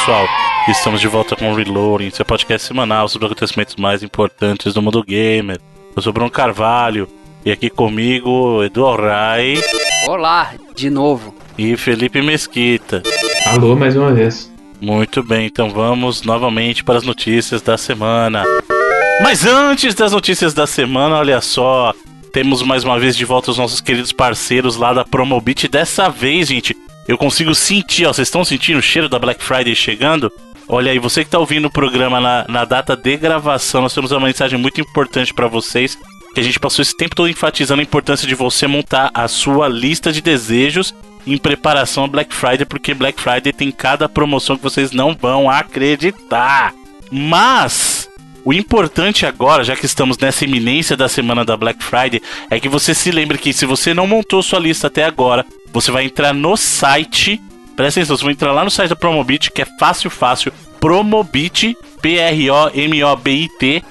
Pessoal, estamos de volta com o Reloading, seu podcast semanal sobre os acontecimentos mais importantes do mundo gamer. Eu sou Bruno Carvalho e aqui comigo Edu Rai Olá, de novo. e Felipe Mesquita. Alô, mais uma vez. Muito bem, então vamos novamente para as notícias da semana. Mas antes das notícias da semana, olha só, temos mais uma vez de volta os nossos queridos parceiros lá da Promobit. Dessa vez, gente, eu consigo sentir, ó, vocês estão sentindo o cheiro da Black Friday chegando? Olha aí, você que está ouvindo o programa na, na data de gravação, nós temos uma mensagem muito importante para vocês. Que a gente passou esse tempo todo enfatizando a importância de você montar a sua lista de desejos em preparação a Black Friday, porque Black Friday tem cada promoção que vocês não vão acreditar. Mas o importante agora, já que estamos nessa iminência da semana da Black Friday, é que você se lembre que se você não montou sua lista até agora, você vai entrar no site. Presta atenção, você vai entrar lá no site da Promobit, que é fácil, fácil. Promobit, P-R-O-M-O-B-I-T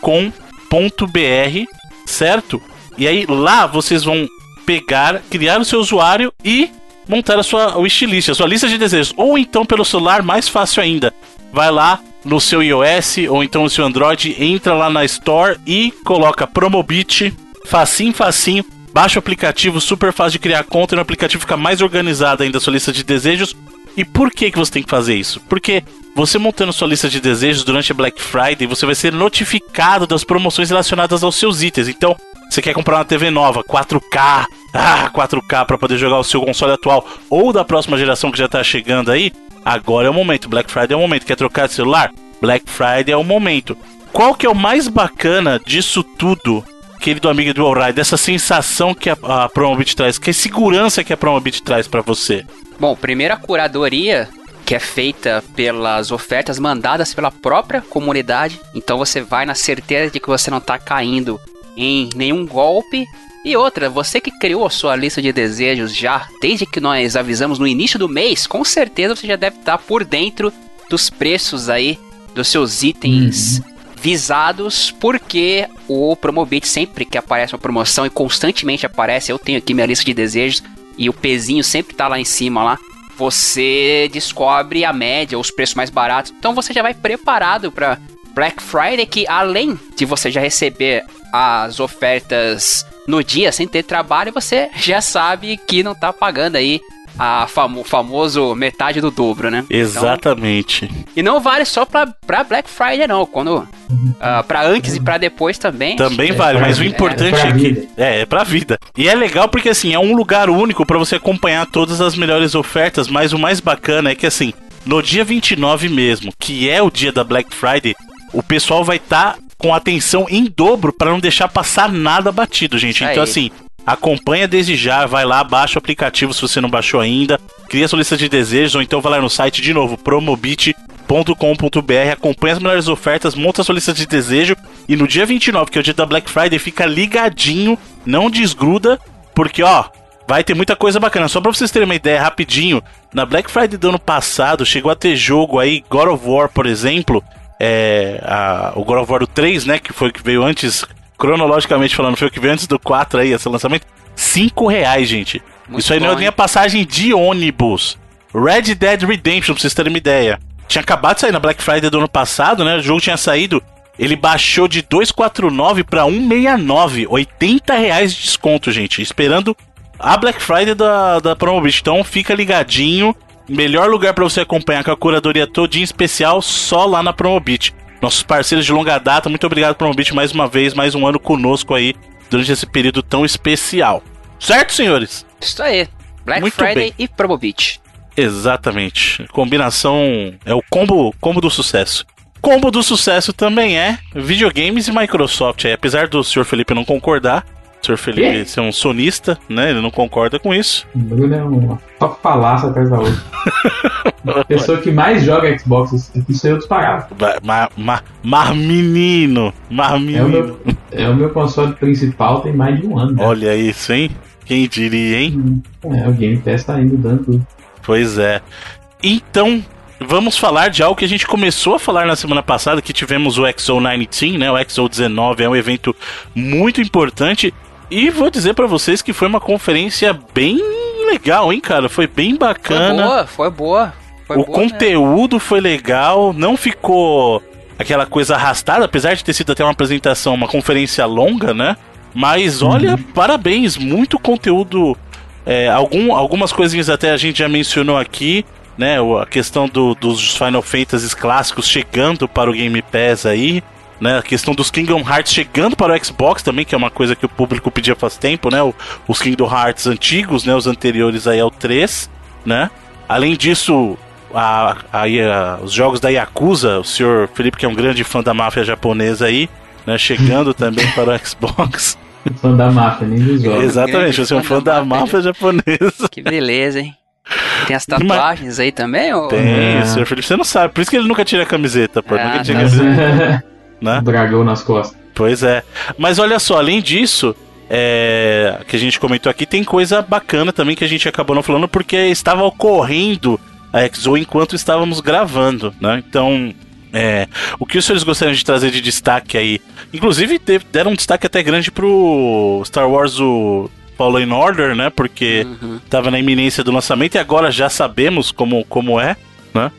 .com.br, certo? E aí lá vocês vão pegar, criar o seu usuário e montar a sua wishlist, a sua lista de desejos. Ou então pelo celular, mais fácil ainda. Vai lá no seu iOS ou então no seu Android, entra lá na Store e coloca Promobit, facinho, facinho. Baixa o aplicativo, super fácil de criar conta, e no aplicativo fica mais organizada ainda a sua lista de desejos. E por que, que você tem que fazer isso? Porque você montando sua lista de desejos durante a Black Friday, você vai ser notificado das promoções relacionadas aos seus itens. Então, você quer comprar uma TV nova, 4K, ah, 4K para poder jogar o seu console atual ou da próxima geração que já tá chegando aí, agora é o momento. Black Friday é o momento. Quer trocar de celular? Black Friday é o momento. Qual que é o mais bacana disso tudo, querido amigo do Allride, dessa sensação que a, a Promobit traz, que a segurança que a Promobit traz para você? Bom, primeiro a curadoria, que é feita pelas ofertas mandadas pela própria comunidade. Então você vai na certeza de que você não tá caindo em nenhum golpe. E outra, você que criou a sua lista de desejos já, desde que nós avisamos no início do mês, com certeza você já deve estar por dentro dos preços aí dos seus itens visados, porque o Promobit sempre que aparece uma promoção e constantemente aparece, eu tenho aqui minha lista de desejos e o pezinho sempre tá lá em cima lá. Você descobre a média, os preços mais baratos. Então você já vai preparado para Black Friday, que além de você já receber as ofertas no dia sem ter trabalho, você já sabe que não tá pagando aí a famo famoso metade do dobro, né? Exatamente. Então, e não vale só pra, pra Black Friday, não. Quando. Uh, pra antes e pra depois também. Também É vale, mas o importante é pra é, que. vida. É, é pra vida. E é legal porque assim, é um lugar único pra você acompanhar todas as melhores ofertas, mas o mais bacana é que assim, no dia 29 mesmo, que é o dia da Black Friday, o pessoal vai estar com atenção em dobro pra não deixar passar nada batido, gente. Isso Então aí. assim, acompanha desde já, vai lá, baixa o aplicativo se você não baixou ainda, cria sua lista de desejos, ou então vai lá no site de novo, promobit.com.br, acompanha as melhores ofertas, monta sua lista de desejo e no dia 29, que é o dia da Black Friday, fica ligadinho, não desgruda, porque ó, vai ter muita coisa bacana. Só pra vocês terem uma ideia rapidinho, na Black Friday do ano passado chegou a ter jogo aí, God of War, por exemplo, é, a- o God of War 3, né, que foi que veio antes, cronologicamente falando, foi o que veio antes do 4 aí, esse lançamento, 5 reais, gente. Muito Isso aí não bom, é nem a passagem de ônibus. Red Dead Redemption, pra vocês terem uma ideia. Tinha acabado de sair na Black Friday do ano passado, né? O jogo tinha saído. Ele baixou de 249 pra 169. 80 reais de desconto, gente. Esperando a Black Friday da, da Promobit. Então fica ligadinho. Melhor lugar pra você acompanhar com a curadoria todinha especial só lá na Promobit. Nossos parceiros de longa data, muito obrigado Promobit mais uma vez, mais um ano conosco aí durante esse período tão especial. Certo, senhores? Isso aí. Black Muito Friday bem. e Promobit. Exatamente. Combinação é o combo, combo do sucesso. Combo do sucesso também é videogames e Microsoft. Aí, apesar do Sr. Felipe não concordar, Sr. Felipe Quê? ser um sonista, né? Ele não concorda com isso. O Bruno é uma só falácia atrás da outra. A pessoa que mais joga Xbox, isso eu disparava. Vai, Mar, mar, mar menino, mar É o, menino. meu, é o meu console principal, tem mais de um ano. né? Olha isso, hein? Quem diria, hein? É, o Game Pass tá indo dando tudo. Pois é. Então, vamos falar de algo que a gente começou a falar na semana passada, que tivemos o XO19, né? O XO19 é um evento muito importante e vou dizer pra vocês que foi uma conferência bem legal, hein, cara? Foi bem bacana. Foi boa, foi boa. Foi o boa mesmo. conteúdo foi legal, não ficou aquela coisa arrastada, apesar de ter sido até uma apresentação, uma conferência longa, né? Mas olha, parabéns, muito conteúdo. é, algum, algumas coisinhas até a gente já mencionou aqui, né? A questão do- dos Final Fantasy clássicos chegando para o Game Pass aí. Né, a questão dos Kingdom Hearts chegando para o Xbox também, que é uma coisa que o público pedia faz tempo, né? o- os Kingdom Hearts antigos, né? Os anteriores aí ao 3, né? Além disso, a- a- a- os jogos da Yakuza, o senhor Felipe, que é um grande fã da máfia japonesa aí, né? Chegando também para o Xbox. Fã da máfia, nem dos jogos. Exatamente, você é um fã da máfia japonesa. Que beleza, hein? Tem as tatuagens aí também? Ou... Tem, É. o senhor Felipe, você não sabe, por isso que ele nunca tira a camiseta, pô. Ah, nunca tira a camiseta, né? Dragão nas costas. Pois é. Mas olha só, além disso, é, que a gente comentou aqui, tem coisa bacana também que a gente acabou não falando porque estava ocorrendo a XO enquanto estávamos gravando, né? Então, é, o que os senhores gostariam de trazer de destaque aí? Inclusive, teve- deram um destaque até grande pro Star Wars o Fallen Order, né? Porque Uhum. estava na iminência do lançamento e agora já sabemos como, como é, né?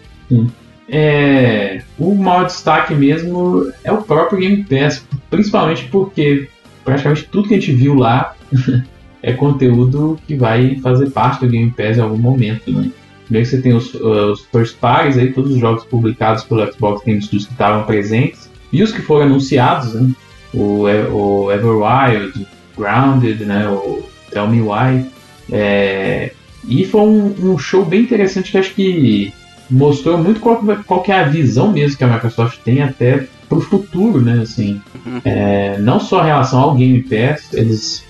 É, o maior destaque mesmo é o próprio Game Pass, principalmente porque praticamente tudo que a gente viu lá é conteúdo que vai fazer parte do Game Pass em algum momento. Né? Primeiro que você tem os, os first parties, aí, todos os jogos publicados pelo Xbox Game Studios que estavam presentes, e os que foram anunciados, né? o, E- o Everwild, Grounded, né? o Tell Me Why. É, e foi um, um show bem interessante que acho que mostrou muito qual, qual é a visão mesmo que a Microsoft tem até pro futuro, né? Assim, Uhum. é, não só em relação ao Game Pass, eles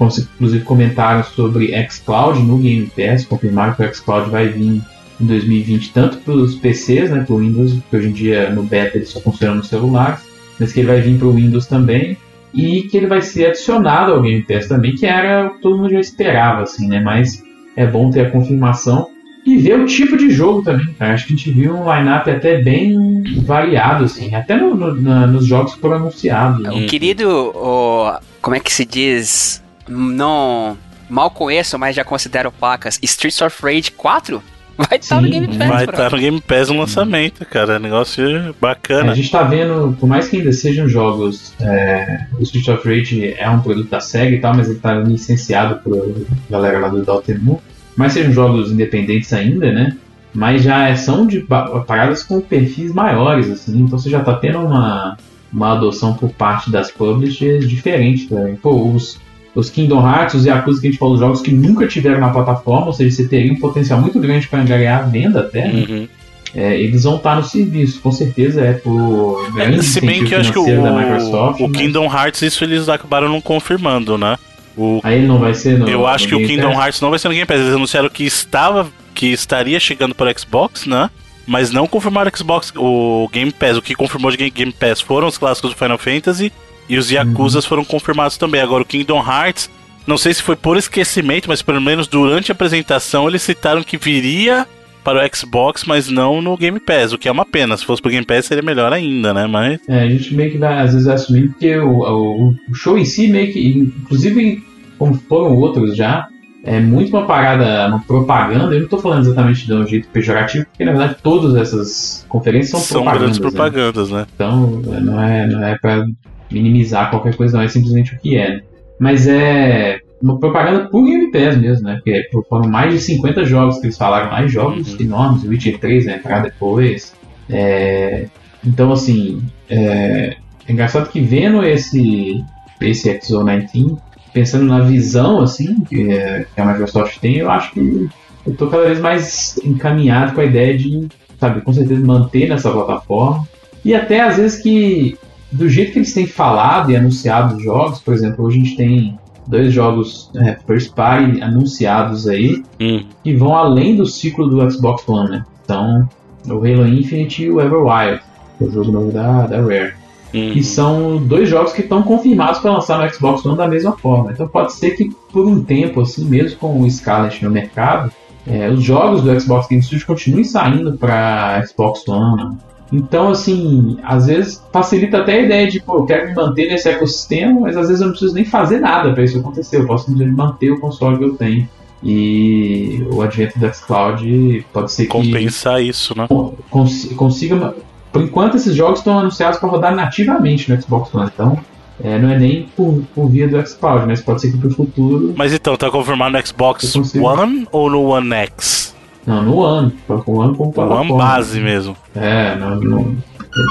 inclusive comentaram sobre xCloud no Game Pass, confirmaram que o xCloud vai vir em 2020 tanto para os PCs, né, para o Windows, que hoje em dia no beta ele só funciona nos celulares, mas que ele vai vir para o Windows também e que ele vai ser adicionado ao Game Pass também, que era o que todo mundo já esperava, assim, né? Mas é bom ter a confirmação e ver o tipo de jogo também. cara. Acho que a gente viu um line-up até bem variado, assim, até no- no- na- nos jogos que foram anunciados. né? O querido, o, como é que se diz? Não. Mal conheço, mas já considero pacas. Streets of Rage 4 vai estar no Sim, Game Pass. Vai estar no Game Pass no lançamento, cara. Negócio A bacana. gente tá vendo, por mais que ainda sejam jogos, é, o Street of Rage é um produto da SEGA e tal, mas ele tá licenciado por galera lá do Dotemu. Mas sejam jogos independentes ainda, né? Mas já são de paradas com perfis maiores, assim, então você já tá tendo uma, uma adoção por parte das publishers diferente também. Pô, os, os Kingdom Hearts, os Yakuza que a gente falou, jogos que nunca tiveram na plataforma, ou seja, você teria um potencial muito grande para angariar a venda até, né? Uhum. É, eles vão estar no serviço, com certeza é por grande Se bem que eu acho que o, Microsoft. o Kingdom Hearts, isso eles acabaram não confirmando, né? O, Aí não vai ser no eu acho que o Kingdom Pass? Hearts não vai ser no Game Pass. Eles anunciaram que estava, que estaria chegando para o Xbox, né? Mas não confirmaram o Xbox, o Game Pass. O que confirmou de Game Pass foram os clássicos do Final Fantasy e os Yakuzas foram confirmados também. Agora o Kingdom Hearts, não sei se foi por esquecimento, mas pelo menos durante a apresentação eles citaram que viria para o Xbox, mas não no Game Pass, o que é uma pena. Se fosse pro Game Pass seria melhor ainda, né? Mas É, a gente meio que vai, às vezes, assumir porque o, o, show em si, meio que, inclusive, como foram outros já, é muito uma parada, uma propaganda. Eu não tô falando exatamente de um jeito pejorativo, porque na verdade todas essas conferências são, são propagandas. grandes né? propagandas, né? Então, não é, não é pra minimizar qualquer coisa, não, é simplesmente o que é. né? Mas é uma propaganda por Game Pass mesmo, né? Porque foram mais de 50 jogos que eles falaram, mais jogos Uhum. enormes, o Witcher 3 vai entrar depois. É, então, assim, é, é engraçado que vendo esse, esse XO19, pensando na visão, assim, que, é- que a Microsoft tem, eu acho que eu tô cada vez mais encaminhado com a ideia de, sabe, com certeza manter nessa plataforma. E até às vezes que, do jeito que eles têm falado e anunciado os jogos, por exemplo, hoje a gente tem dois jogos é, first party anunciados aí, Hum. que vão além do ciclo do Xbox One, né? Então, o Halo Infinite e o Everwild, que é o jogo novo da, da Rare. Hum. E são dois jogos que estão confirmados para lançar no Xbox One da mesma forma. Então pode ser que por um tempo, assim, mesmo com o Scarlet no mercado, é, os jogos do Xbox Game Studios continuem saindo para Xbox One. Então, assim, às vezes facilita até a ideia de, pô, eu quero me manter nesse ecossistema, mas às vezes eu não preciso nem fazer nada para isso acontecer. Eu posso simplesmente manter o console que eu tenho. E o advento do xCloud pode ser que. Compensar isso, né? Cons consiga. Por enquanto, esses jogos estão anunciados para rodar nativamente no Xbox One. Então, é, não é nem por, por via do xCloud, mas pode ser que pro futuro. Mas então, tá confirmado no Xbox One ou no One X? Não, no. Com o One como plataforma. One base mesmo. É, não, não,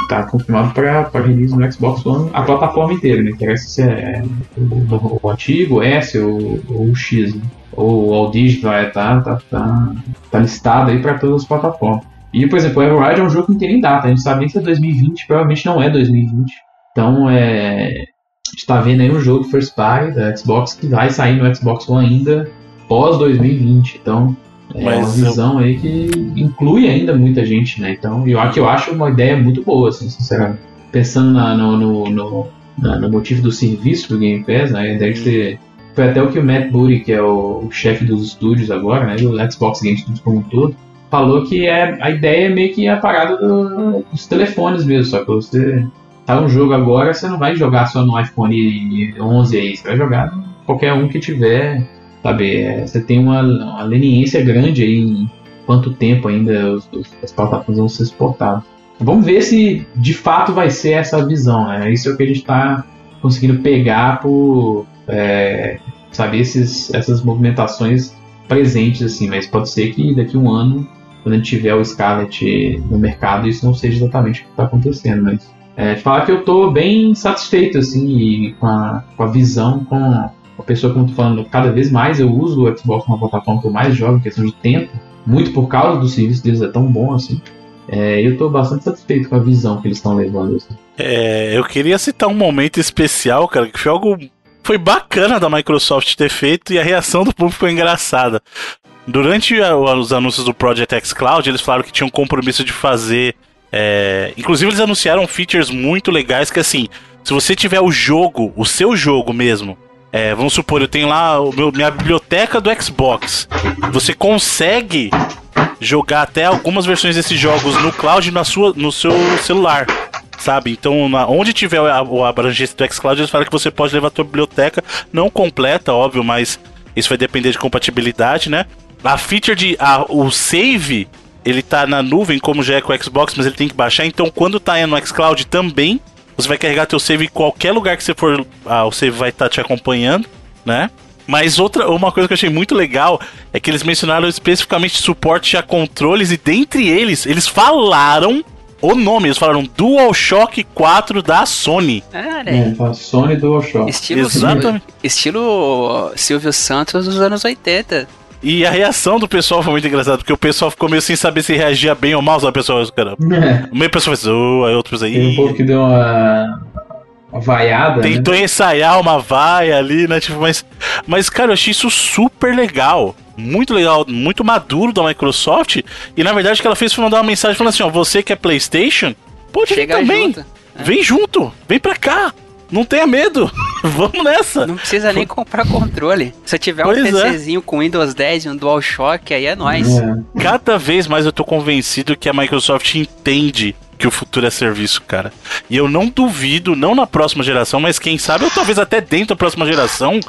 tá confirmado para release no Xbox One a plataforma inteira, né? Interessa se é o, o, antigo, o S ou, ou o X. Né? Ou o All Digital é, tá, tá, tá, tá listado aí para todas as plataformas. E, por exemplo, o Everride é um jogo que não tem nem data, a gente sabe nem se é 2020, provavelmente não é 2020. Então, é, a gente tá vendo aí um jogo First Party da Xbox que vai sair no Xbox One ainda pós 2020. Então, é Mas uma visão eu... aí que inclui ainda muita gente, né? Então, eu, eu acho uma ideia muito boa, assim, sinceramente. Pensando na, no, no, no, na, no, motivo do serviço do Game Pass, né? A ideia de ter. Foi até o que o Matt Booty, que é o, o chefe dos estúdios agora, né? Do Xbox Game Studios como um todo, falou que é, a ideia é meio que a parada do, dos telefones mesmo, só que você tá um jogo agora, você não vai jogar só no iPhone 11 aí, você vai jogar qualquer um que tiver Sabe, é, você tem uma, uma leniência grande aí em quanto tempo ainda os, os, as plataformas vão ser suportadas. Vamos ver se de fato vai ser essa visão, né? Isso é o que a gente está conseguindo pegar por é, saber esses, essas movimentações presentes, assim, mas pode ser que daqui a um ano, quando a gente tiver o Scarlet no mercado, isso não seja exatamente o que está acontecendo, mas é, falar que eu estou bem satisfeito assim com a, com a visão, com uma pessoa, como tô falando, cada vez mais eu uso o Xbox como uma plataforma que eu mais jogo, em questão de tempo, muito por causa do serviço deles é tão bom assim. É, eu estou bastante satisfeito com a visão que eles estão levando. Assim. É, eu queria citar um momento especial, cara, que foi algo. Foi bacana da Microsoft ter feito e a reação do público foi engraçada. Durante a, os anúncios do Project X Cloud, eles falaram que tinham um compromisso de fazer. É, inclusive, eles anunciaram features muito legais que, assim, se você tiver o jogo, o seu jogo mesmo, é, vamos supor, eu tenho lá o meu, minha biblioteca do Xbox. Você consegue jogar até algumas versões desses jogos no cloud na sua, no seu celular. Sabe? Então, na, onde tiver a, abrangência do xCloud, eles falam que você pode levar a sua biblioteca, não completa, óbvio, mas isso vai depender de compatibilidade, né? A feature de a, o save, ele tá na nuvem, como já é com o Xbox, mas ele tem que baixar. Então, quando tá no xCloud também, você vai carregar teu save em qualquer lugar que você for, ah, o save vai estar tá te acompanhando, né? Mas outra, uma coisa que eu achei muito legal é que eles mencionaram especificamente suporte a controles e dentre eles, eles falaram o nome, eles falaram DualShock 4 da Sony. Ah, é, é Sony DualShock. Estilo, Exatamente. Estilo Silvio Santos dos anos 80. E a reação do pessoal foi muito engraçada, porque o pessoal ficou meio sem saber se reagia bem ou mal, sabe? O pessoal, cara. É. Meio pessoal fez, oh, aí outros aí. Tem um pouco que deu uma. Uma vaiada. Né? Tentou né? ensaiar uma vaia ali, né? Tipo, mas. Mas, cara, eu achei isso super legal. Muito legal, muito maduro da Microsoft. E na verdade o que ela fez foi mandar uma mensagem falando assim: ó, você que é PlayStation, pode vir também. Junto. Vem junto, vem pra cá. Não tenha medo. Vamos nessa. Não precisa nem comprar controle. Se tiver pois um PCzinho é. com Windows 10 e um DualShock, aí é nóis. É. Cada vez mais eu tô convencido que a Microsoft entende que o futuro é serviço, cara. E eu não duvido, não na próxima geração, mas quem sabe, ou talvez até dentro da próxima geração,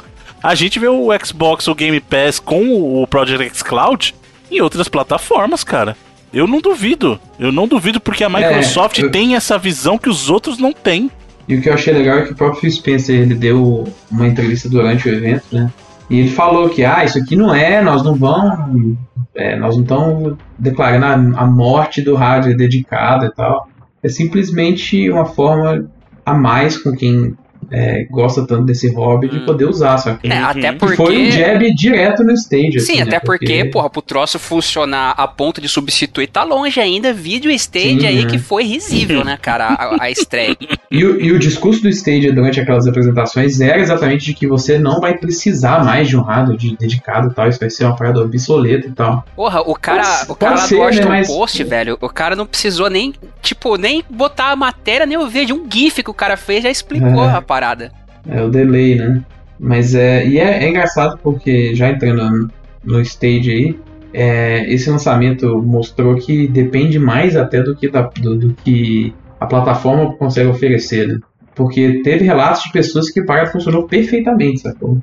a gente vê o Xbox, o Game Pass com o Project X Cloud em outras plataformas, cara. Eu não duvido. Eu não duvido porque a é, Microsoft é, eu... tem essa visão que os outros não têm. E o que eu achei legal é que o próprio Spencer ele deu uma entrevista durante o evento, né? E ele falou que ah, isso aqui não é, nós não vamos, é, nós não estamos declarando a, a morte do hardware dedicado e tal. É simplesmente uma forma a mais com quem é, gosta tanto desse hobby de hum. poder usar, só que é, até porque... foi um jab direto no stage. Sim, assim, até né? porque, porque, porra, pro troço funcionar a ponto de substituir, tá longe ainda, vídeo stage Sim, aí é. que foi risível, né, cara, a, a estreia. E o, e o discurso do stage durante aquelas apresentações era exatamente de que você não vai precisar mais de um hardware de dedicado e tal, isso vai ser uma parada obsoleta e tal. Porra, o cara, Mas, o cara ser, do né, Post, velho, o cara não precisou nem, tipo, nem botar a matéria, nem o vídeo, um gif que o cara fez já explicou é. Parada. É o delay, né? Mas é. E é, é engraçado porque já entrando no stage aí, é, esse lançamento mostrou que depende mais até do que, da, do, do, que a plataforma consegue oferecer, né? Porque teve relatos de pessoas que o Paragon funcionou perfeitamente, sacou?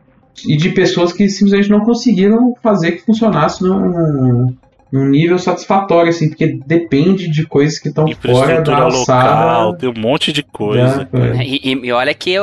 e de pessoas que simplesmente não conseguiram fazer que funcionasse num nível satisfatório, assim, porque depende de coisas que estão fora da alçada. Local, tem um monte de coisa. É, e, e, olha que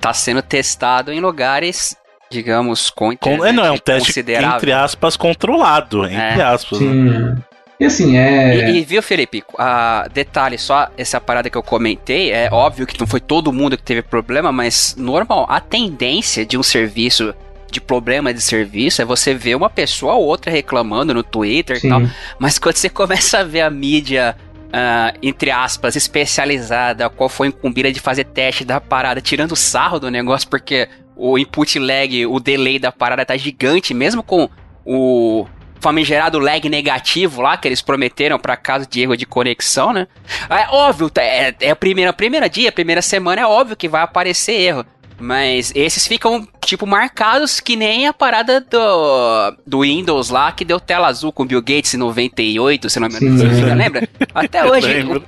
tá sendo testado em lugares, digamos, com, com é, não, é um teste, entre aspas, controlado, entre é. aspas. Sim. Né? E assim, é. E, e viu, Felipe? Uh, detalhe, só essa parada que eu comentei, é óbvio que não foi todo mundo que teve problema, mas normal, a tendência de um serviço de problema de serviço é você ver uma pessoa ou outra reclamando no Twitter Sim. e tal. Mas quando você começa a ver a mídia, uh, entre aspas, especializada, qual foi incumbida de fazer teste da parada, tirando sarro do negócio, porque o input lag, o delay da parada tá gigante, mesmo com o famigerado lag negativo lá que eles prometeram para caso de erro de conexão, né? É óbvio, é, é a primeira, primeira dia, primeira semana, é óbvio que vai aparecer erro. Mas esses ficam, tipo, marcados que nem a parada do, do Windows lá, que deu tela azul com Bill Gates em 98, se não me engano. Lembra? Até hoje o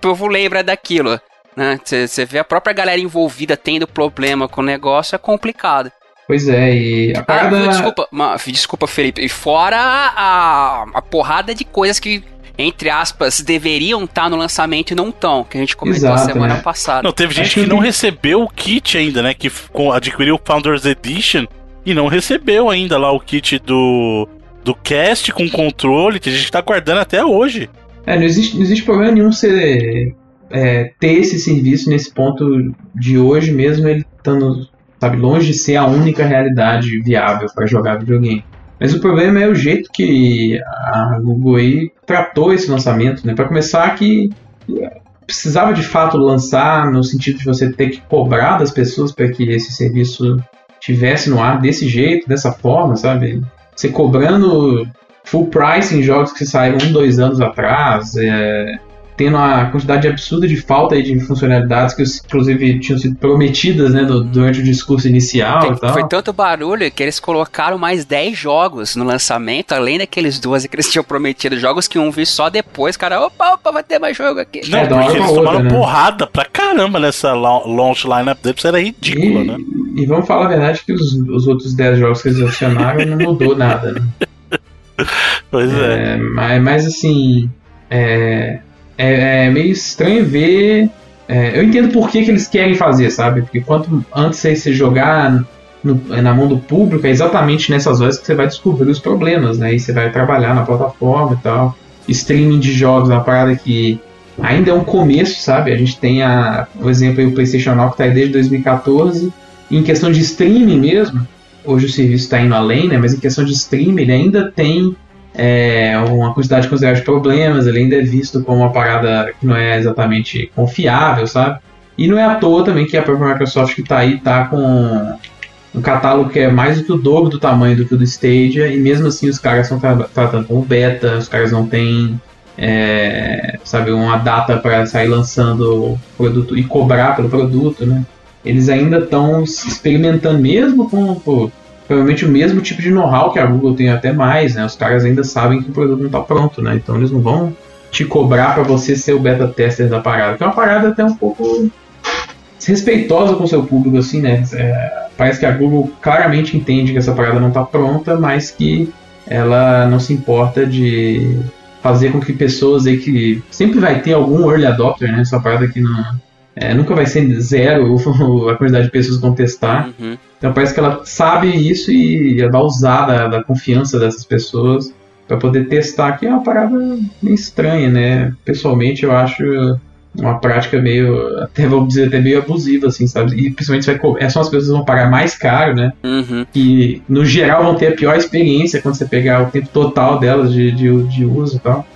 povo lembra daquilo. Você né? vê a própria galera envolvida tendo problema com o negócio, é complicado. Pois é, e a parada... Ah, desculpa, desculpa, Felipe. E fora a, a porrada de coisas que entre aspas, deveriam estar tá no lançamento e não estão, que a gente comentou Exato, semana né? passada. Não, teve gente que, que não recebeu o kit ainda, né? Que adquiriu o Founders Edition e não recebeu ainda lá o kit do, do cast com controle, que a gente tá guardando até hoje. É, não existe, não existe problema nenhum você é, ter esse serviço nesse ponto de hoje, mesmo ele estando, sabe, longe de ser a única realidade viável para jogar videogame. Mas o problema é o jeito que a Google aí tratou esse lançamento, né? Para começar que precisava de fato lançar no sentido de você ter que cobrar das pessoas para que esse serviço tivesse no ar desse jeito, dessa forma, sabe? Você cobrando full price em jogos que saíram um, dois anos atrás, é, tendo a quantidade absurda de falta de funcionalidades que, inclusive, tinham sido prometidas né, do, durante o discurso inicial Tem, e tal. Foi tanto barulho que eles colocaram mais 10 jogos no lançamento, além daqueles 12 que eles tinham prometido. Jogos que um vi só depois, cara, opa, opa, vai ter mais jogo aqui. Não, é, porque eles tomaram né? porrada pra caramba nessa launch lineup deles, era ridícula, e, né? E vamos falar a verdade que os, os outros 10 jogos que eles adicionaram não mudou nada, né? Pois é. é. Mas, mas assim, é, é, é meio estranho ver. É, eu entendo por que, que eles querem fazer, sabe? Porque quanto antes você jogar no, na mão do público, é exatamente nessas horas que você vai descobrir os problemas, né? E você vai trabalhar na plataforma e tal. Streaming de jogos uma parada que ainda é um começo, sabe? A gente tem a, o exemplo o PlayStation Now que tá aí desde 2014. E em questão de streaming mesmo, hoje o serviço está indo além, né? Mas em questão de streaming, ele ainda tem é, uma quantidade considerável de problemas, ele ainda é visto como uma parada que não é exatamente confiável, sabe? E não é à toa também que a própria Microsoft que está aí está com um catálogo que é mais do que o dobro do tamanho do que o do Stadia, e mesmo assim os caras estão tra tratando como beta, os caras não têm é, sabe, uma data para sair lançando o produto e cobrar pelo produto, né? Eles ainda estão experimentando mesmo com, com provavelmente o mesmo tipo de know-how que a Google tem até mais, né? Os caras ainda sabem que o produto não está pronto, né? Então eles não vão te cobrar para você ser o beta tester da parada, que é uma parada até um pouco desrespeitosa com o seu público, assim, né? É, parece que a Google claramente entende que essa parada não está pronta, mas que ela não se importa de fazer com que pessoas aí que sempre vai ter algum early adopter, né? Essa parada que não é, nunca vai ser zero a quantidade de pessoas que vão testar. Uhum. Então parece que ela sabe isso e ela vai usar da, da confiança dessas pessoas para poder testar, que é uma parada meio estranha, né? Pessoalmente eu acho uma prática meio, até vamos dizer, até meio abusiva, assim, sabe? E principalmente vai, é, são as pessoas que vão pagar mais caro, né? Uhum. Que no geral vão ter a pior experiência quando você pegar o tempo total delas de, de, de uso e tal.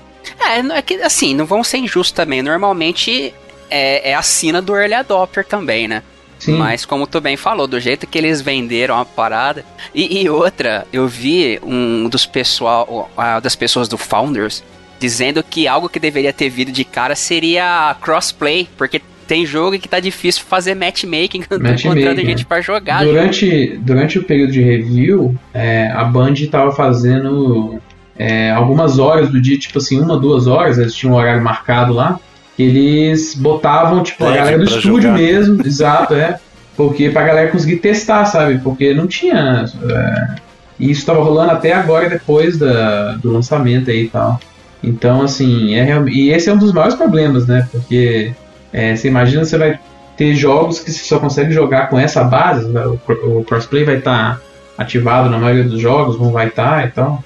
É, é que assim, não vão ser injustos também. Normalmente é, é a sina do early adopter também, né? Sim. Mas como tu bem falou, do jeito que eles venderam a parada. E, e outra, eu vi um dos pessoal, uh, das pessoas do Founders dizendo que algo que deveria ter vindo de cara seria crossplay, porque tem jogo que tá difícil fazer matchmaking, matchmaking encontrando gente para jogar. Durante, durante o período de review, é, a Band tava fazendo é, algumas horas do dia, tipo assim, uma, duas horas, eles tinham um horário marcado lá eles botavam, tipo, a galera do estúdio jogar. mesmo, exato, é. Porque pra galera conseguir testar, sabe? Porque não tinha. É, e isso tava rolando até agora, depois da, do lançamento aí e tal. Então, assim, é real... e esse é um dos maiores problemas, né? Porque é, você imagina você vai ter jogos que você só consegue jogar com essa base, né? o, o crossplay vai estar tá ativado na maioria dos jogos, não vai estar tá, e tal.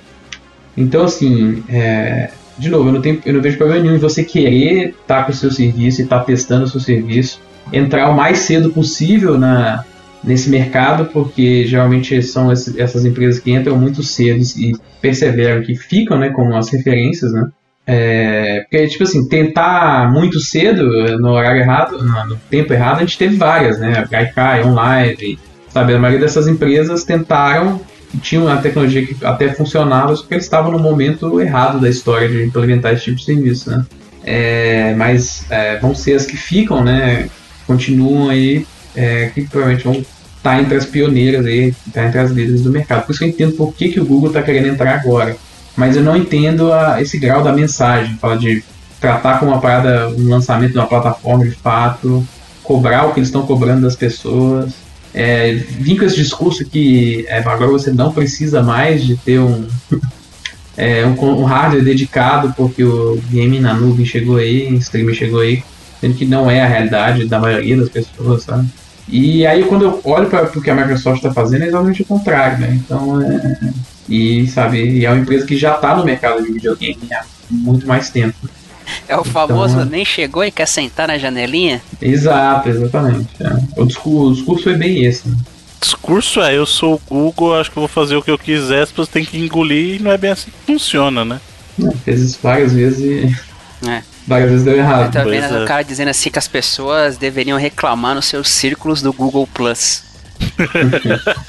Então, assim, é, de novo, eu não, tenho, eu não vejo problema nenhum em você querer estar tá com o seu serviço e estar tá testando o seu serviço, entrar o mais cedo possível na, nesse mercado, porque geralmente são essas empresas que entram muito cedo e perseveram, que ficam né, como as referências, né? É, porque, tipo assim, tentar muito cedo, no horário errado, no, tempo errado, a gente teve várias, né? Gaikai, OnLive, sabe? A maioria dessas empresas tentaram, tinham a tecnologia que até funcionava, só que eles estavam no momento errado da história de implementar esse tipo de serviço, né? É, mas é, vão ser as que ficam, né? Continuam aí, é, que provavelmente vão estar tá entre as pioneiras aí, tá entre as líderes do mercado. Por isso que eu entendo por que, que o Google está querendo entrar agora mas eu não entendo a, esse grau da mensagem, fala de tratar como uma parada, um lançamento de uma plataforma de fato, cobrar o que eles estão cobrando das pessoas. É, vim com esse discurso que é, agora você não precisa mais de ter um, é, um, um, hardware dedicado porque o game na nuvem chegou aí, o streaming chegou aí, sendo que não é a realidade da maioria das pessoas, sabe? E aí quando eu olho para o que a Microsoft está fazendo é exatamente o contrário, né? Então é, e, sabe, e é uma empresa que já está no mercado de videogame há muito mais tempo. É o famoso então, nem chegou e quer sentar na janelinha? Exato, exatamente. É. O, discurso, o discurso é bem esse. Né? discurso é, eu sou o Google, acho que eu vou fazer o que eu quiser, as pessoas têm que engolir e não é bem assim que funciona, né? É, fez isso várias vezes e. É. Várias vezes deu errado. Tá vendo é. o cara dizendo assim que as pessoas deveriam reclamar nos seus círculos do Google Plus.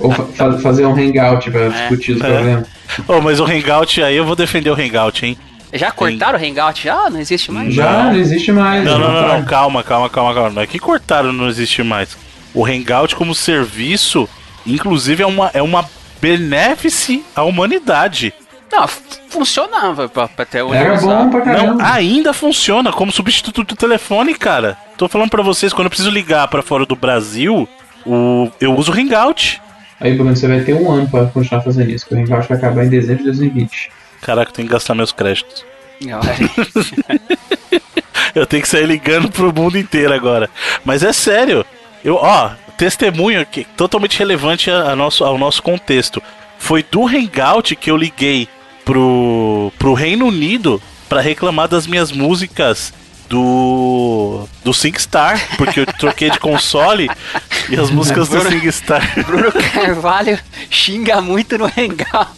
Ou fa fazer um hangout pra é. discutir os é. problemas. Oh, mas o hangout aí eu vou defender o hangout, hein? Já cortaram o hangout? Já? Não existe mais? Já, não existe mais. Não, não, não, não, calma, calma, calma, calma. Não é que cortaram, não existe mais. O hangout como serviço, inclusive, é uma, é uma benéfice à humanidade. Não, funcionava até hoje. Era bom pra caramba. Não, ainda funciona como substituto do telefone, cara. Tô falando para vocês, quando eu preciso ligar para fora do Brasil, o, eu uso o Hangout. Aí, Bruno, você vai ter um ano pra continuar fazendo isso, que o Hangout vai acabar em dezembro de 2020. Caraca, eu tenho que gastar meus créditos. eu tenho que sair ligando pro mundo inteiro agora. Mas é sério. Eu, ó, testemunho aqui, totalmente relevante a, a nosso, ao nosso contexto. Foi do Hangout que eu liguei pro, pro Reino Unido para reclamar das minhas músicas do do SingStar, porque eu troquei de console e as músicas Bruno, do SingStar. Bruno Carvalho xinga muito no Hangout.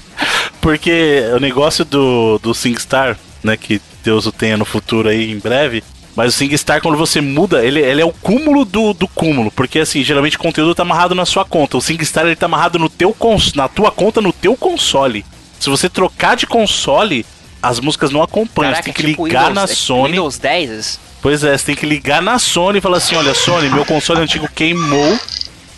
porque o negócio do, do SingStar, né, que Deus o tenha no futuro aí em breve, mas o SingStar, quando você muda, ele, ele é o cúmulo do, do cúmulo. Porque, assim, geralmente o conteúdo tá amarrado na sua conta. O SingStar, ele tá amarrado no teu cons na tua conta, no teu console. Se você trocar de console, as músicas não acompanham. Caraca, você tem que tipo ligar Windows, na é Sony. Windows 10? Pois é, você tem que ligar na Sony e falar assim: olha, Sony, meu console antigo queimou.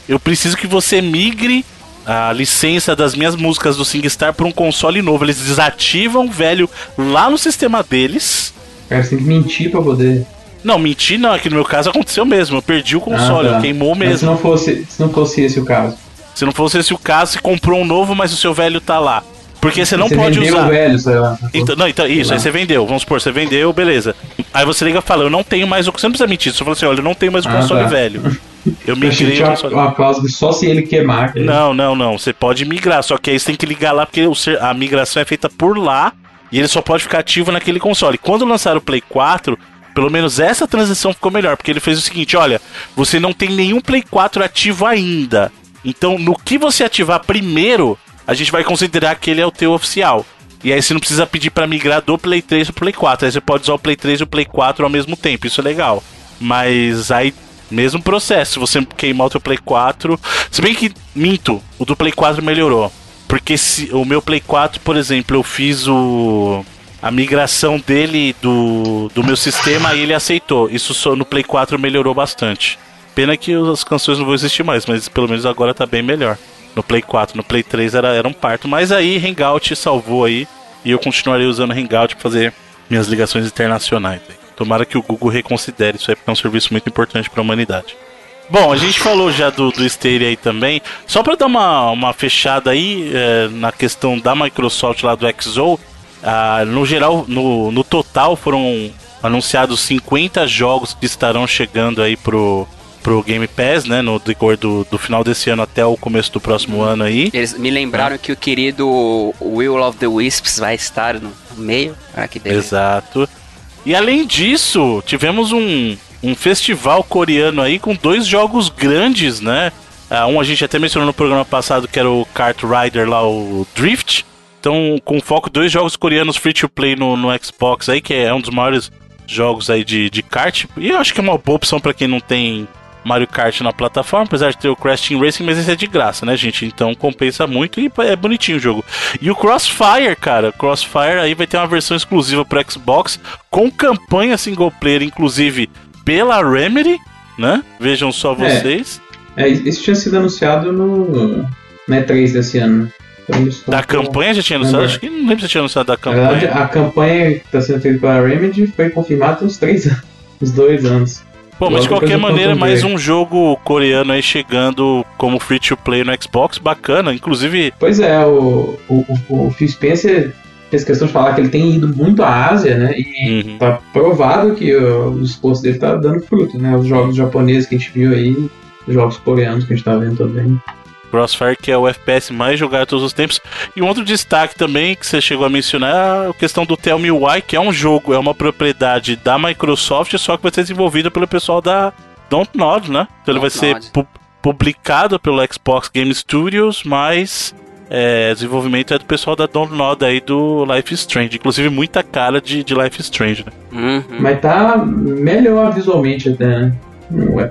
Eu preciso que você migre a licença das minhas músicas do SingStar para um console novo. Eles desativam o velho lá no sistema deles. Cara, você tem que mentir pra poder. Não, mentir não, aqui no meu caso aconteceu mesmo. Eu perdi o console, ah, tá. queimou mesmo. Mas se não, fosse, se não fosse esse o caso. Se não fosse esse o caso, você comprou um novo, mas o seu velho tá lá. Porque você não você pode usar. O velho, sei lá. Então, não, então, isso, aí você vendeu. Vamos supor, você vendeu, beleza. Aí você liga e fala, eu não tenho mais o. Você não precisa mentir, você fala assim, olha, eu não tenho mais o ah, console tá. velho. Eu migrei o console. Uma cláusula só se ele queimar. Que não, não, não. Você pode migrar, só que aí você tem que ligar lá, porque a migração é feita por lá e ele só pode ficar ativo naquele console. Quando lançaram o Play 4, pelo menos essa transição ficou melhor, porque ele fez o seguinte: olha, você não tem nenhum Play 4 ativo ainda. Então, no que você ativar primeiro, a gente vai considerar que ele é o teu oficial. E aí você não precisa pedir para migrar do Play 3 pro Play 4. Aí você pode usar o Play 3 e o Play 4 ao mesmo tempo. Isso é legal. Mas aí, mesmo processo. Se você queimar o teu Play 4. Se bem que, minto, o do Play 4 melhorou. Porque se o meu Play 4, por exemplo, eu fiz o. A migração dele do, do meu sistema e ele aceitou. Isso só no Play 4 melhorou bastante. Pena que as canções não vão existir mais, mas pelo menos agora tá bem melhor no Play 4. No Play 3 era, era um parto. Mas aí Hangout salvou aí. E eu continuarei usando Hangout para fazer minhas ligações internacionais. Tomara que o Google reconsidere isso aí, porque é um serviço muito importante para a humanidade. Bom, a gente falou já do, do Stadia aí também. Só para dar uma, uma fechada aí é, na questão da Microsoft lá do XO, ah, no geral, no, no total foram anunciados 50 jogos que estarão chegando aí pro, pro Game Pass, né? No decor do, do final desse ano até o começo do próximo ano aí. Eles me lembraram é. que o querido Will of the Wisps vai estar no meio. Ah, que. Exato. E além disso, tivemos um, um festival coreano aí com dois jogos grandes, né? Uh, um a gente até mencionou no programa passado que era o Kart Rider lá, o Drift. Então, com foco dois jogos coreanos free to play no, no Xbox aí, que é um dos maiores jogos aí de, de kart. E eu acho que é uma boa opção para quem não tem Mario Kart na plataforma, apesar de ter o Crash Team Racing, mas esse é de graça, né, gente? Então compensa muito e é bonitinho o jogo. E o Crossfire, cara, Crossfire aí vai ter uma versão exclusiva para Xbox com campanha single player, inclusive pela Remedy, né? Vejam só é. vocês. É, é isso tinha sido anunciado no, no E3 desse ano. Então, da campanha já tinha anunciado? Acho que não lembro se tinha anunciado da campanha. Verdade, a campanha que está sendo feita pela Remedy foi confirmada uns três anos. Uns dois anos. Pô, mas de qualquer maneira, mais um jogo coreano aí chegando como free to play no Xbox, bacana, inclusive. Pois é, o, o, o, o Phil Spencer fez questão de falar que ele tem ido muito à Ásia, né? E uhum. tá provado que o, o esforço dele tá dando fruto, né? Os jogos japoneses que a gente viu aí, os jogos coreanos que a gente tá vendo também. Crossfire, que é o FPS mais jogado de todos os tempos. E um outro destaque também que você chegou a mencionar é a questão do Tell Me Why, que é um jogo, é uma propriedade da Microsoft, só que vai ser desenvolvido pelo pessoal da Dontnod, né? Então ele vai ser pu publicado pelo Xbox Game Studios, mas é, desenvolvimento é do pessoal da Dontnod aí do Life is Strange. Inclusive, muita cara de, de Life is Strange, né? Uhum. Mas tá melhor visualmente até, né?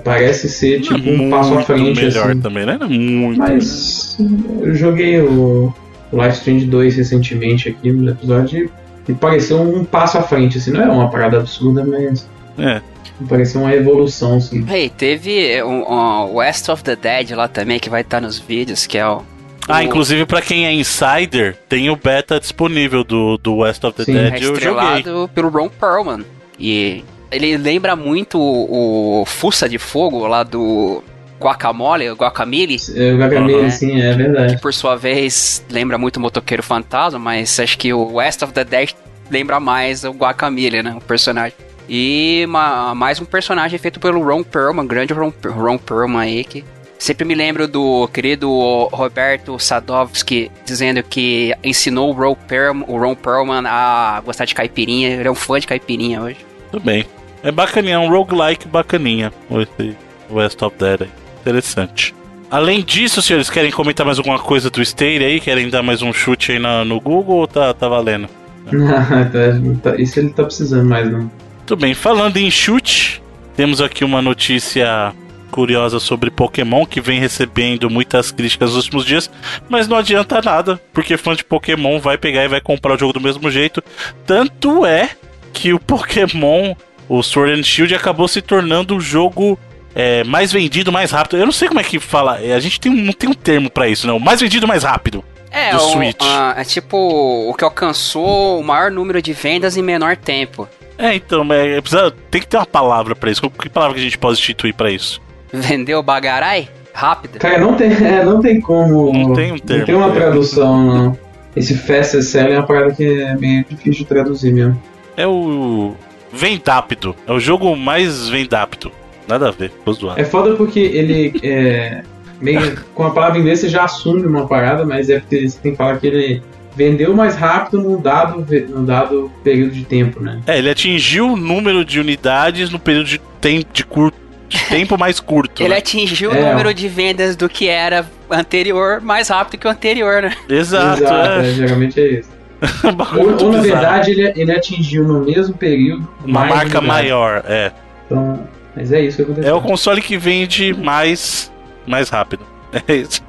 Parece ser tipo um passo à frente. melhor assim. também, né? Muito. Mas eu joguei o Life Strange 2 recentemente aqui no episódio e pareceu um passo à frente, assim, não é uma parada absurda, mas. É. Pareceu uma evolução, assim. Hey, teve o, o West of the Dead lá também, que vai estar nos vídeos, que é o ah, inclusive para quem é insider, tem o beta disponível do, do West of the Sim. Dead. É eu joguei. pelo Ron Perlman. E ele lembra muito o, o Fuça de Fogo lá do Guacamole, Guacamole. É, o Guacamole, sim, é verdade. Que por sua vez lembra muito o Motoqueiro Fantasma, mas acho que o West of the Dead lembra mais o Guacamole, né? O personagem. E uma, mais um personagem feito pelo Ron Perlman, grande Ron, Ron Perlman aí, que Sempre me lembro do querido Roberto Sadovski dizendo que ensinou o Ron, Perlman, o Ron Perlman a gostar de caipirinha. Ele é um fã de caipirinha hoje. Tudo bem. É bacaninha, é um roguelike bacaninha. Esse West of Dead aí. Interessante. Além disso, senhores, querem comentar mais alguma coisa do Stay aí? Querem dar mais um chute aí na, no Google ou tá, tá valendo? Isso ele tá precisando mais, não. Tudo bem, falando em chute, temos aqui uma notícia curiosa sobre Pokémon que vem recebendo muitas críticas nos últimos dias, mas não adianta nada, porque fã de Pokémon vai pegar e vai comprar o jogo do mesmo jeito. Tanto é que o Pokémon, o Sword and Shield, acabou se tornando o jogo é, mais vendido, mais rápido. Eu não sei como é que fala, é, a gente tem, não tem um termo para isso, não. Mais vendido, mais rápido. É, do o, Switch. Uh, é tipo o que alcançou o maior número de vendas em menor tempo. É, então, é, precisa, tem que ter uma palavra para isso. Que palavra que a gente pode instituir para isso? Vendeu bagarai? Rápido? Cara, não tem, é, não tem como. Não tem um termo. Não tem uma tradução, não. Esse fast selling é uma parada que é meio difícil de traduzir mesmo. É o. Vendápito. É o jogo mais vendápito. Nada a ver, tô zoado. É foda porque ele é. Meio, com a palavra inglesa você já assume uma parada, mas é porque você tem que falar que ele vendeu mais rápido num dado, num dado período de tempo, né? É, ele atingiu o número de unidades no período de tempo de curto tempo mais curto. Ele né? atingiu é. o número de vendas do que era anterior mais rápido que o anterior, né? Exato. Exato é. É, geralmente é isso. Ou, ou na verdade ele, ele atingiu no mesmo período uma marca maior, é. Então, mas é isso que aconteceu. É o console que vende mais mais rápido. É isso.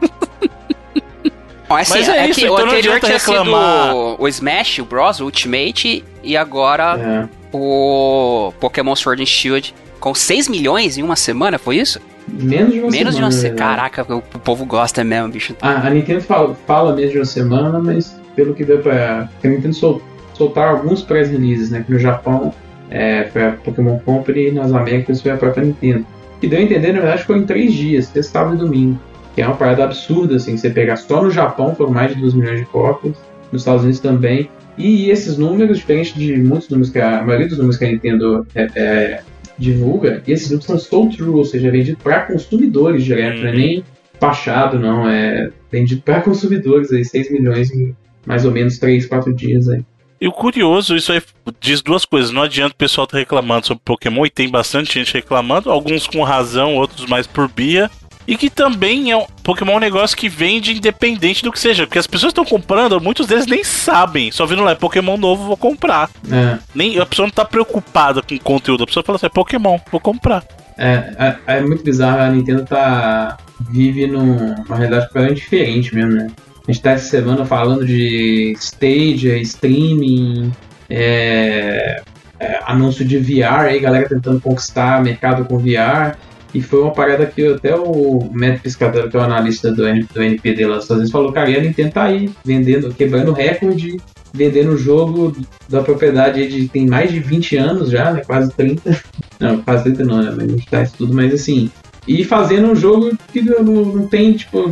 assim, Mas é, é isso, que então o anterior tinha reclamar. sido o Smash, o Bros, o Ultimate, e agora é. o Pokémon Sword and Shield com 6 milhões em uma semana, foi isso? Menos de uma Menos semana. de uma semana. Caraca, o, povo gosta mesmo, bicho. A, a Nintendo fala, fala menos de uma semana, mas pelo que deu pra. A Nintendo sol, soltar alguns pré-releases, né? Que no Japão É, foi a Pokémon Company nas Américas foi a própria Nintendo. Que deu a entender, na verdade, foram em três dias, sexta, sábado e domingo. Que é uma parada absurda, assim, você pegar só no Japão foram mais de 2 milhões de cópias, nos Estados Unidos também. E esses números, diferente de muitos números que a, a maioria dos números que a Nintendo é, é, divulga, esses números são sold through, ou seja, vendido para consumidores direto, não é nem baixado, não, é vendido para consumidores aí, 6 milhões em mais ou menos 3, 4 dias aí. E o curioso, isso aí diz duas coisas. Não adianta o pessoal estar tá reclamando sobre Pokémon, e tem bastante gente reclamando, alguns com razão, outros mais por bia. E que também é um Pokémon é um negócio que vende independente do que seja. Porque as pessoas estão comprando, muitos deles nem sabem. Só vindo lá, é Pokémon novo, vou comprar. É. Nem, a pessoa não está preocupada com o conteúdo. A pessoa fala assim, é Pokémon, vou comprar. É, é, é, muito bizarro, a Nintendo tá. vive numa realidade completamente diferente mesmo, né? A gente tá essa semana falando de stage, streaming, é, é, anúncio de VR, aí galera tentando conquistar mercado com VR. E foi uma parada que até o Matt Piscador, que é o analista do, do NPD lá às vezes falou, cara, e a Nintendo tá aí, vendendo, quebrando recorde, vendendo o jogo da propriedade de tem mais de 20 anos já, né? Quase 30. Não, quase 30 não, né? Mas tá isso tudo, mas assim. E fazendo um jogo que não, não tem, tipo,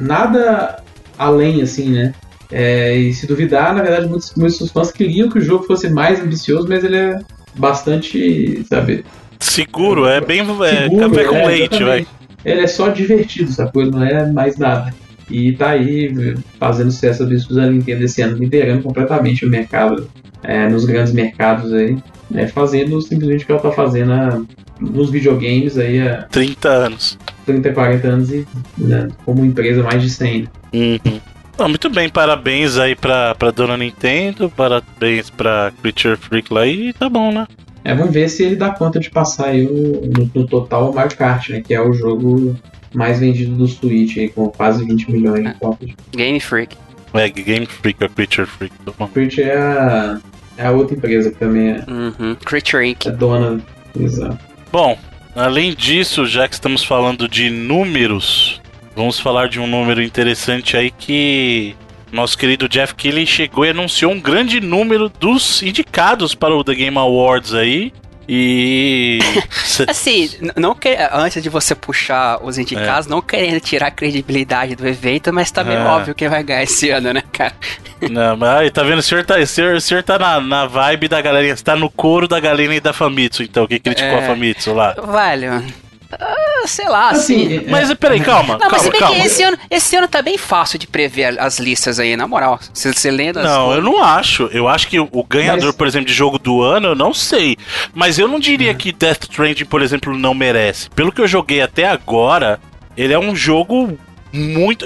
nada além, assim, né? É, e se duvidar, na verdade, muitos, muitos fãs queriam que o jogo fosse mais ambicioso, mas ele é bastante, sabe? Seguro, é bem é, Seguro, café com é, leite, vai. Ele é só divertido, sacou? Ele não é mais nada. E tá aí fazendo sucesso dos da Nintendo esse ano, liderando completamente o mercado, é, nos grandes mercados aí, né, fazendo simplesmente o que ela tá fazendo a, nos videogames aí há 30 anos. 30, 40 anos e né, como empresa mais de 100. Uhum. Não, muito bem, parabéns aí pra, pra dona Nintendo, parabéns pra Creature Freak lá e tá bom, né? É, vamos ver se ele dá conta de passar aí o, no, no total o Mario Kart, né? Que é o jogo mais vendido do Switch, aí, com quase 20 milhões de cópias. Game Freak. É, Game Freak, a Creature Freak. Tá bom. Creature é a, é a outra empresa que também é. Uhum. Creature Inc. É dona. Exato. Bom, além disso, já que estamos falando de números, vamos falar de um número interessante aí que nosso querido Jeff Keighley chegou e anunciou um grande número dos indicados para o The Game Awards aí. E. assim, não que, antes de você puxar os indicados, é. não querendo tirar a credibilidade do evento, mas tá meio é. óbvio quem vai ganhar esse ano, né, cara? Não, mas aí, tá vendo? O senhor tá, o senhor, o senhor tá na, na vibe da galerinha, você tá no coro da galera e da Famitsu, então, que criticou é. a Famitsu lá. Velho. Uh, sei lá, assim. assim mas peraí, calma. Não, calma, mas se bem calma. que esse ano, esse ano tá bem fácil de prever as listas aí, na moral. Você, você lendo as Não, coisas. eu não acho. Eu acho que o ganhador, mas... por exemplo, de jogo do ano, eu não sei. Mas eu não diria que Death Stranding, por exemplo, não merece. Pelo que eu joguei até agora, ele é um jogo muito.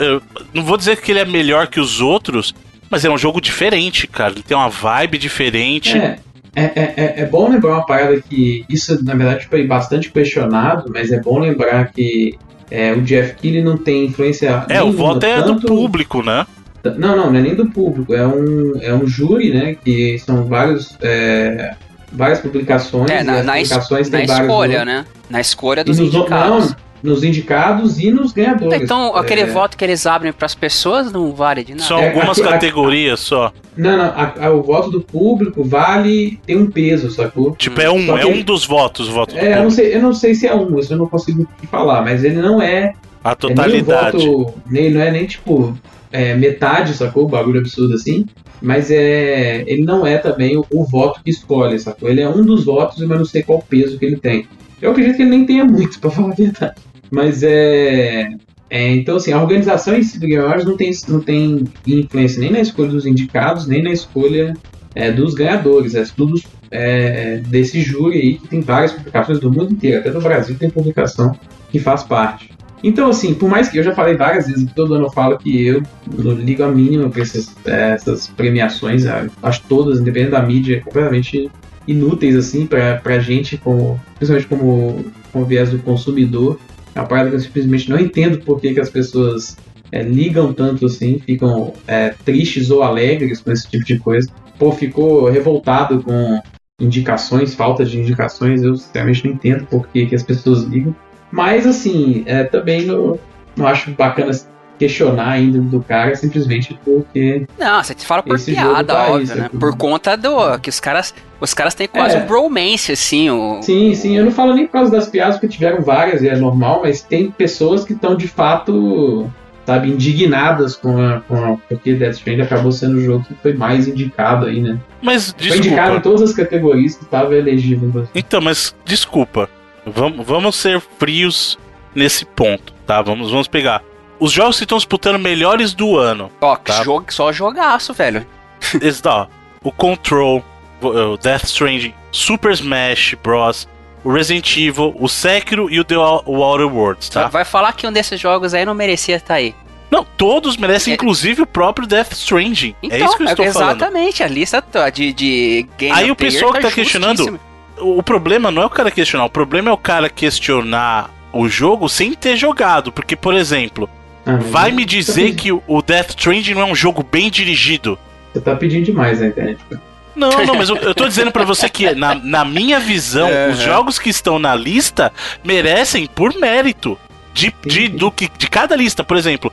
não vou dizer que ele é melhor que os outros, mas é um jogo diferente, cara. Ele tem uma vibe diferente. É. É, é, é, é bom lembrar uma parada que isso, na verdade, foi bastante questionado, mas é bom lembrar que é, o Jeff Keighley não tem influência. É, o voto é tanto... do público, né? Não, não, não é nem do público, é um, é um júri, né? Que são vários, é, várias publicações. É, na, na, publicações es na escolha, né? Na escolha dos indicados. Não, nos indicados e nos ganhadores. Então, aquele é... voto que eles abrem para as pessoas não vale de nada. São algumas é, categorias a, só. Não, não, a, a, o voto do público vale, tem um peso, sacou? Tipo, é um, é um dos votos, o voto é, eu não, sei, eu não sei se é um, isso eu não consigo falar, mas ele não é. A totalidade. É nem voto, nem, não é nem tipo é, metade, sacou? Bagulho absurdo assim. Mas é, ele não é também o, o voto que escolhe, sacou? Ele é um dos votos, mas não sei qual peso que ele tem. Eu acredito que ele nem tenha muito, pra falar a verdade. Mas é, é, então, assim, a organização em si do Game Awards não tem, não tem influência nem na escolha dos indicados, nem na escolha é, dos ganhadores. É tudo é, desse júri aí, que tem várias publicações do mundo inteiro, até no Brasil tem publicação que faz parte. Então, assim, por mais que eu já falei várias vezes, todo ano eu falo que eu não ligo a mínima para é, essas premiações, acho todas, independente da mídia, completamente inúteis, assim, para a gente, como, principalmente como, como viés do consumidor. É uma parada que eu simplesmente não entendo por que, que as pessoas é, ligam tanto assim, ficam é, tristes ou alegres com esse tipo de coisa. Pô, ficou revoltado com indicações, falta de indicações, eu sinceramente não entendo por que, que as pessoas ligam. Mas assim, é, também não, não acho bacana questionar ainda do cara simplesmente porque. Não, você te fala por piada, tá óbvio, isso, né? É por conta do. que os caras. Os caras têm quase é. um bromance, assim. O... Sim, sim. Eu não falo nem por causa das piadas, porque tiveram várias e é normal, mas tem pessoas que estão de fato sabe, indignadas com a, com a, porque Death Stranding acabou sendo o jogo que foi mais indicado aí, né? Mas desculpa. Foi indicado em todas as categorias que estava elegível. Então, mas desculpa. Vamos, vamos ser frios nesse ponto, tá? Vamos, vamos pegar. Os jogos que estão disputando melhores do ano. Ó, tá? jogo, só jogaço, velho. Esse, ó, o Control, o Death Stranding, Super Smash Bros., o Resident Evil, o Sekiro e o The Outer Worlds, tá? Vai falar que um desses jogos aí não merecia estar aí. Não, todos merecem, é... inclusive o próprio Death Stranding. É então, é isso que eu estou exatamente, falando. Exatamente, a lista de, de game Aí o pessoal que tá, tá questionando. O problema não é o cara questionar, o problema é o cara questionar o jogo sem ter jogado. Porque, por exemplo, ah, vai me dizer que o Death Stranding não é um jogo bem dirigido. Você tá pedindo demais na internet, cara. Não, não, mas eu, eu tô dizendo para você que, na, na minha visão, uhum. os jogos que estão na lista merecem por mérito. De, de, do que, de cada lista, por exemplo,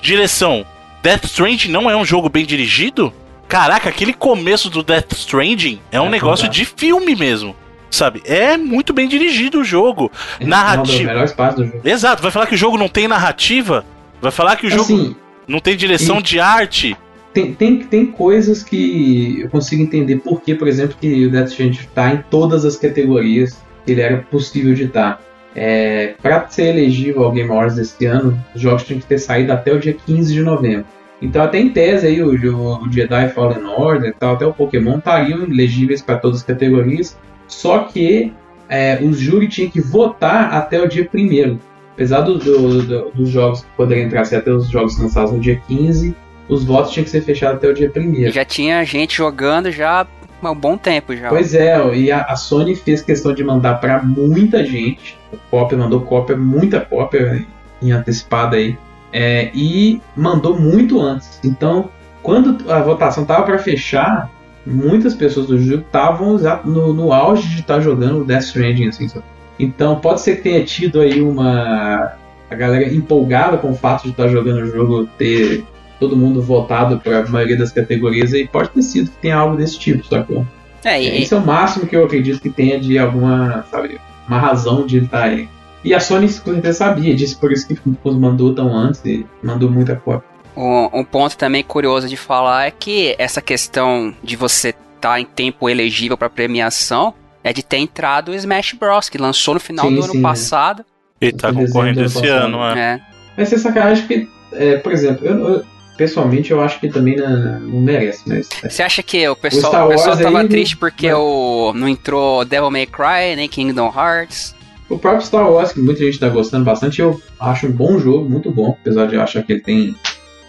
direção. Death Stranding não é um jogo bem dirigido? Caraca, aquele começo do Death Stranding é um é negócio de filme mesmo. Sabe? É muito bem dirigido o jogo. É narrativa. Do jogo. Exato, vai falar que o jogo não tem narrativa? Vai falar que o jogo assim, não tem direção e... de arte? tem, tem, tem coisas que eu consigo entender por que, por exemplo, que o Death Stranding está em todas as categorias que ele era possível de estar. É, para ser elegível ao Game Awards desse ano, os jogos tinham que ter saído até o dia 15 de novembro. Então, até em tese, aí, o, o Jedi Fallen Order e tal, até o Pokémon estariam elegíveis para todas as categorias, só que é, os júri tinham que votar até o dia 1 Apesar do, do, do, dos jogos que poderiam entrar até os jogos lançados no dia 15, os votos tinham que ser fechados até o dia 1 Já tinha gente jogando já há um bom tempo já. Pois é, e a, a Sony fez questão de mandar para muita gente. O cópia mandou cópia, muita cópia em antecipada aí. É, e mandou muito antes. Então, quando a votação tava para fechar, muitas pessoas do jogo estavam no, no auge de estar tá jogando Death Stranding, assim, sabe? Então, pode ser que tenha tido aí uma. A galera empolgada com o fato de estar tá jogando o jogo ter todo mundo votado para a maioria das categorias e pode ter sido que tenha algo desse tipo, sacou? É, e... Esse é o máximo que eu acredito que tenha de alguma, sabe, uma razão de estar aí. E a Sony com certeza sabia disso, por isso que os mandou tão antes e mandou muita cópia. Um, um, ponto também curioso de falar é que essa questão de você estar tá em tempo elegível para premiação é de ter entrado o Smash Bros, que lançou no final sim, do sim, ano é. passado. E tá concorrendo esse ano, é. é. Mas ser sacanagem porque, é, por exemplo, eu, eu, pessoalmente eu acho que também não, não merece, mas. É. Você acha que o pessoal, o, o pessoal tava aí, triste porque o, não entrou Devil May Cry, nem Kingdom Hearts? O próprio Star Wars, que muita gente tá gostando bastante, eu acho um bom jogo, muito bom, apesar de eu achar que ele tem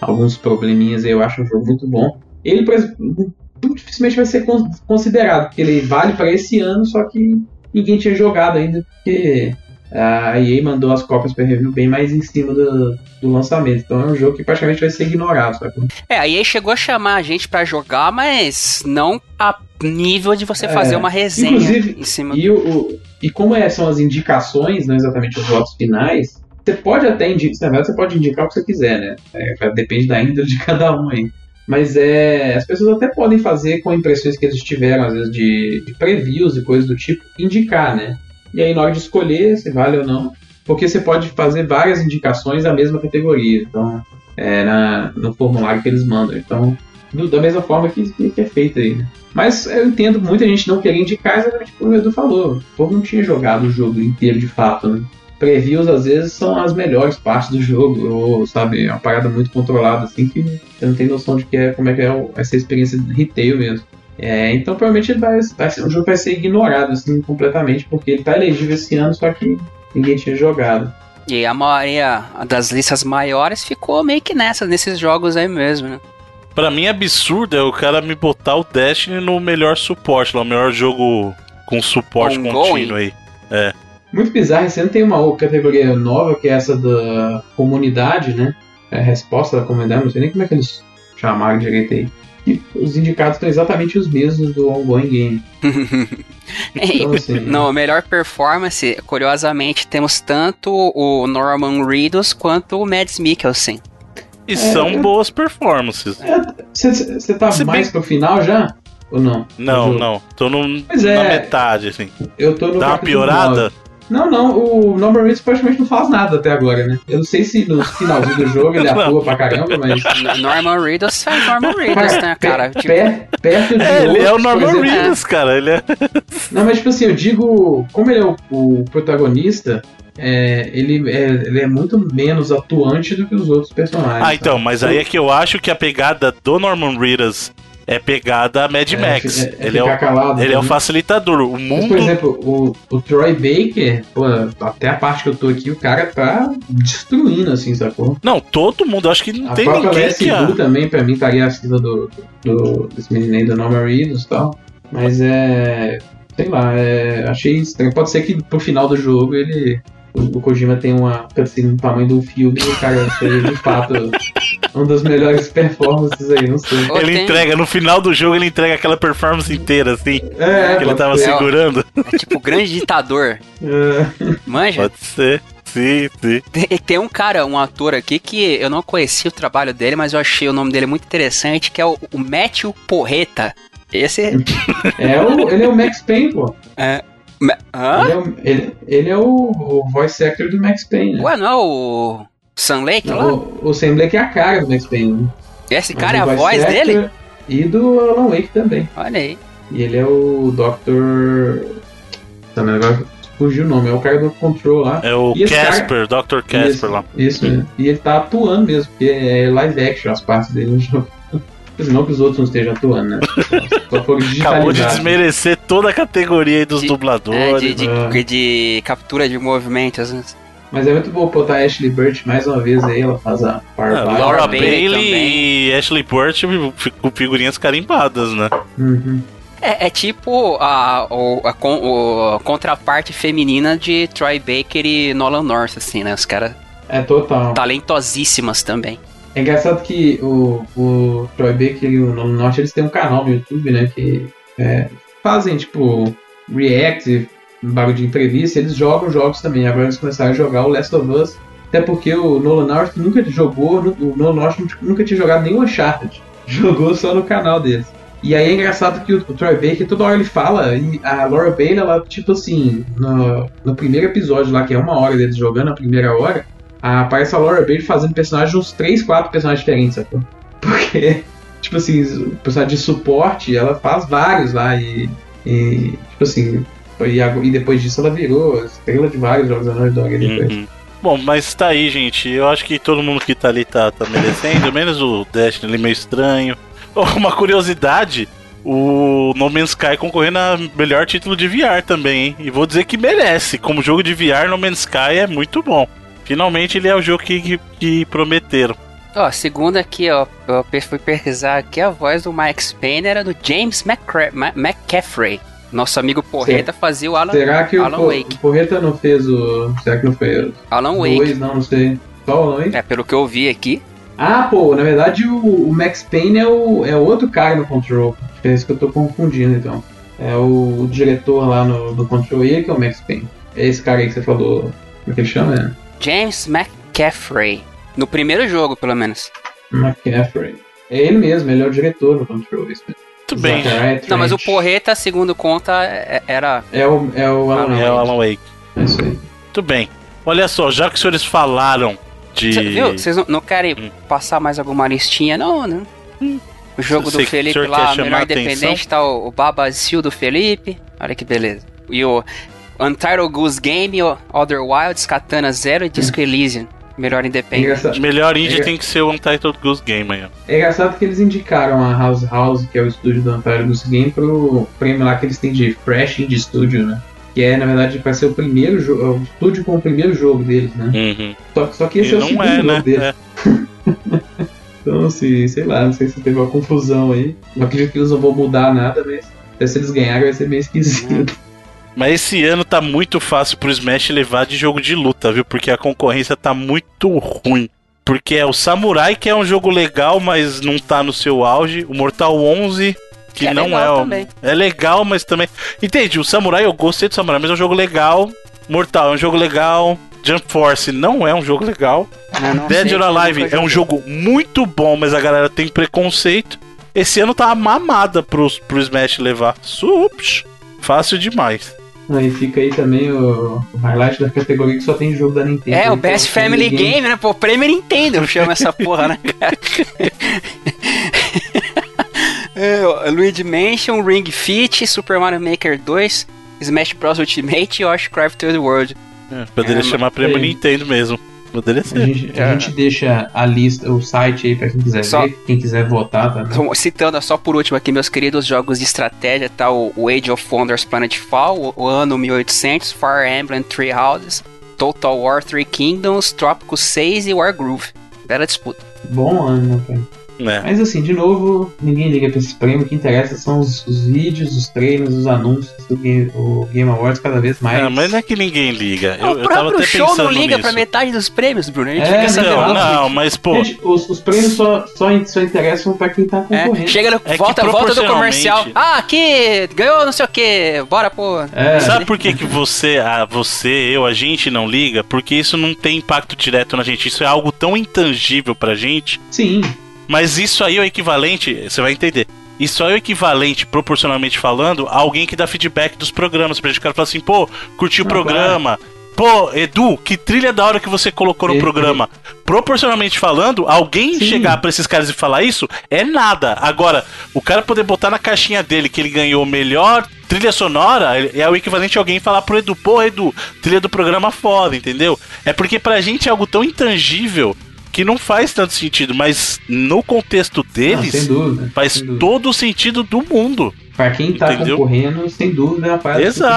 alguns probleminhas aí, eu acho um jogo muito bom. Ele, por exemplo, dificilmente vai ser considerado, porque ele vale para esse ano, só que ninguém tinha jogado ainda, porque a EA mandou as cópias para review bem mais em cima do, do, lançamento. Então é um jogo que praticamente vai ser ignorado. Sabe? É, a EA chegou a chamar a gente para jogar, mas não a nível de você é, fazer uma resenha em cima e, do... o, e como é, são as indicações, não exatamente os votos finais, você pode até indicar, você pode indicar o que você quiser, né? É, depende da índole de cada um aí. Mas é, as pessoas até podem fazer com impressões que eles tiveram, às vezes, de, de previews e coisas do tipo, indicar, né? E aí, na hora de escolher se vale ou não, porque você pode fazer várias indicações da mesma categoria, então, é, na, no formulário que eles mandam. Então, do, da mesma forma que, que é feito aí, né? Mas eu entendo muita gente não querer indicar exatamente como o Edu falou. O povo não tinha jogado o jogo inteiro de fato, né? Previews às vezes são as melhores partes do jogo, ou sabe, é uma parada muito controlada, assim, que você não tem noção de que é, como é que é essa experiência de retail mesmo. É, então provavelmente ele vai, vai ser, o jogo vai ser ignorado assim completamente, porque ele tá elegível esse ano, só que ninguém tinha jogado. E a maioria das listas maiores ficou meio que nessa, nesses jogos aí mesmo, né? Pra mim, absurdo é o cara me botar o Destiny no melhor suporte, lá, o melhor jogo com suporte contínuo aí. É. Muito bizarro, esse ano tem uma categoria nova, que é essa da comunidade, né? É a resposta da comunidade, não sei nem como é que eles chamaram direito aí os indicados estão exatamente os mesmos do ongoing game. Então, assim, No melhor performance, curiosamente, temos tanto o Norman Reedus quanto o Mads Mikkelsen. E É, são eu- boas performances. Você tá Se bem- mais pro final já? Ou não? Não, não. Tô no, Pois na é. metade, assim. Eu tô no Dá uma piorada? Não, não, o Norman Reedus praticamente não faz nada até agora, né? Eu não sei se no finalzinho do jogo ele atua pra caramba, mas. Norman Reedus faz Norman Reedus, né, cara? Tipo, per- perto de É, ele é o Norman exemplo- Reedus, cara. Ele é. Não, mas tipo assim, eu digo, como ele é o, o protagonista, é, ele, é, ele é muito menos atuante do que os outros personagens. Ah, então, sabe? mas aí é que eu acho que a pegada do Norman Reedus é pegada Mad É, Max. é- é ele é, o, calado, ele é o né? facilitador. O Mas, mundo. por exemplo, o, o Troy Baker, pô, até a parte que eu tô aqui, o cara tá destruindo, assim, sacou? Não, todo mundo. Acho que não A tem ninguém Leslie que. A... também, pra mim, estaria acima do, do, desse menino aí, do Norman Reedus e tal. Mas é. Sei lá, é, achei estranho. Pode ser que pro final do jogo ele. O, Kojima tem uma cutscene do tamanho do filme e cara seja de fato um das melhores performances aí, não sei. Ele tem- entrega, no final do jogo, ele entrega aquela performance inteira, assim, É, que ele tava ser. segurando. é tipo o grande ditador. É, Manja? Pode ser. Sim, sim. Tem, tem um cara, um ator aqui que eu não conhecia o trabalho dele, mas eu achei o nome dele muito interessante, que é o, o Matthew Porreta. Esse é o, ele é o Max Payne, pô. é. Ma- Hã? Ele é, o, ele, ele é o, o voice actor do Max Payne. né? Ué, não é o Sam Lake lá? O, o Sam Blake é a cara do Max Payne. né? Esse cara é a voice voz dele? E do Alan Wake também. Olha aí. E ele é o Dr. Também agora fugiu o nome, é o cara do Control lá. É o esse cara- Casper, Dr. Casper isso, lá. Isso, né? E ele tá atuando mesmo, porque é live action as partes dele no jogo. Não que os outros não estejam atuando, né? Só foram Acabou de desmerecer toda a categoria aí dos De- É, dubladores. de, de, Ah. de captura de movimentos. né? Mas é muito bom botar a Ashley Burt mais uma vez aí, ela faz a Ah, Barbara. Laura Bailey também. e Ashley Burt com figurinhas carimbadas, né? Uhum. É, é tipo a, o- a, o- a contraparte feminina de Troy Baker e Nolan North, assim, né? Os caras É total. talentosíssimas também. É engraçado que o, o Troy Baker e o Nolan Norte, eles têm um canal no YouTube, né? Que é, fazem, tipo, react, um bagulho de entrevista, eles jogam jogos também. Agora eles começaram a jogar o Last of Us. Até porque o Nolan North nunca jogou, o Nolan North nunca tinha jogado nenhum Uncharted. Jogou só no canal deles. E aí é engraçado que o, o Troy Baker, toda hora ele fala, e a Laura Bailey, ela, tipo assim, no, no primeiro episódio lá, que é uma hora deles jogando, a primeira hora, aparece a Laura Bailey fazendo personagens de uns 3, 4 personagens diferentes, sacou? Porque, tipo assim, o personagem de suporte, ela faz vários lá e, e tipo assim, e, e depois disso ela virou estrela de vários jogos da Naughty Dog depois. Uhum. Bom, mas tá aí, gente. Eu acho que todo mundo que tá ali tá, tá merecendo, menos o Destiny ali meio estranho. Oh, Uma curiosidade, o No Man's Sky concorrendo a melhor título de VR também, hein? E vou dizer que merece. Como jogo de VR, No Man's Sky é muito bom. Finalmente ele é o jogo que, que, que prometeram. Ó, segundo aqui, ó, eu fui pesquisar aqui, a voz do Max Payne era do James McCra- Ma- McCaffrey. Nosso amigo Porreta fazia o Alan, Será que o, Alan Po- Wake. o Porreta não fez o. Será que não foi Alan o Wake. 2? Não, não sei. Só o Alan Wake? É, pelo que eu vi aqui. Ah, pô, na verdade o, o Max Payne é o, é outro cara no Control. É isso que eu tô confundindo então. É o, o diretor lá no, do Control, ele que é o Max Payne. É esse cara aí que você falou. Como é que ele chama? É? James McCaffrey. No primeiro jogo, pelo menos. McCaffrey. É ele mesmo, ele é o diretor do Control. Muito bem. Não, mas o. Porreta, segundo conta, é- era. É o, é o Alan É o Wake. Alan Wake. É isso aí. Muito bem. Olha só, já que os senhores falaram de. Cê- Viu? Vocês não, não querem Hum. passar mais alguma listinha, não, né? O jogo do Felipe lá, melhor independente, tá o, o Babazil do Felipe. Olha que beleza. E o Untitled Goose Game, Other Wilds, Katana Zero e Disco Elysium. Melhor independente. engraçado, Melhor indie É. tem que ser o Untitled Goose Game aí. é engraçado que eles indicaram a House House, que é o estúdio do Antártico Goose Game, pro prêmio lá que eles têm de Fresh Indie Studio, né? Que é, na verdade, vai ser o primeiro jogo, o estúdio com o primeiro jogo deles, né? Uhum. Só, só que esse E é o segundo é, jogo né? deles. É. Então, se, sei lá, não sei se teve uma confusão aí. Não acredito que eles não vão mudar nada, mas até se eles ganharem vai ser meio esquisito. Mas esse ano tá muito fácil pro Smash levar de jogo de luta, viu? Porque a concorrência tá muito ruim. Porque é o Samurai, que é um jogo legal, mas não tá no seu auge. O Mortal 11 que, é não é o. também. É legal, mas também. Entende? O Samurai, eu gostei do Samurai, mas é um jogo legal. Mortal é um jogo legal. Jump Force não é um jogo legal. Não Dead or Alive é um jogo muito bom, mas a galera tem preconceito. Esse ano tá uma mamada pro, pro Smash levar. Sups. Fácil demais. Aí fica aí também o, o highlight da categoria que só tem jogo da Nintendo. É, o Então, Best Family Game, né? Pô, prêmio Nintendo chama essa porra, né, cara? é, Luigi Mansion, Ring Fit, Super Mario Maker 2, Smash Bros Ultimate e Warcraft 3 World. É, poderia É, chamar prêmio é. Nintendo mesmo. Poderia A ser. gente, a É. gente deixa a lista, o site aí pra quem quiser Só- ver, quem quiser votar tá? Então, citando só por último aqui meus queridos jogos de estratégia, tá o o Age of Wonders Planetfall, o, o ano 1800, Fire Emblem Three Houses, Total War Three Kingdoms, Trópico 6 e Wargroove. Bela disputa. Bom ano, né, cara? É. Mas assim, de novo, ninguém liga pra esse prêmio. O que interessa são os, os vídeos, os trailers, os anúncios do Game, o Game Awards cada vez mais. Ah, mas não é que ninguém liga. Eu, o eu tava próprio até show pensando não liga nisso. pra metade dos prêmios, Bruno. A gente É, fica sabendo. Não, não, mas pô. Gente, os, os prêmios só, só, só interessam pra quem tá É, concorrendo. chega no, É volta, volta do comercial. Ah, aqui, ganhou não sei o que, bora pô. É, Sabe por que, que você, a, você, eu, a gente não liga? Porque isso não tem impacto direto na gente. Isso é algo tão intangível pra gente. sim. Mas isso aí é o equivalente, você vai entender. Isso aí é o equivalente, proporcionalmente falando, a alguém que dá feedback dos programas. Pra gente o cara falar assim, pô, curti o Ah, programa. Pô, Edu, que trilha da hora que você colocou no programa. Proporcionalmente falando, alguém Sim. chegar pra esses caras e falar isso é nada. Agora, o cara poder botar na caixinha dele que ele ganhou melhor trilha sonora é o equivalente a alguém falar pro Edu, pô, Edu, trilha do programa foda, entendeu? É porque pra gente é algo tão intangível que não faz tanto sentido, mas no contexto Não, deles sem dúvida. faz todo o sentido do mundo. Pra quem tá Entendeu? concorrendo, sem dúvida é uma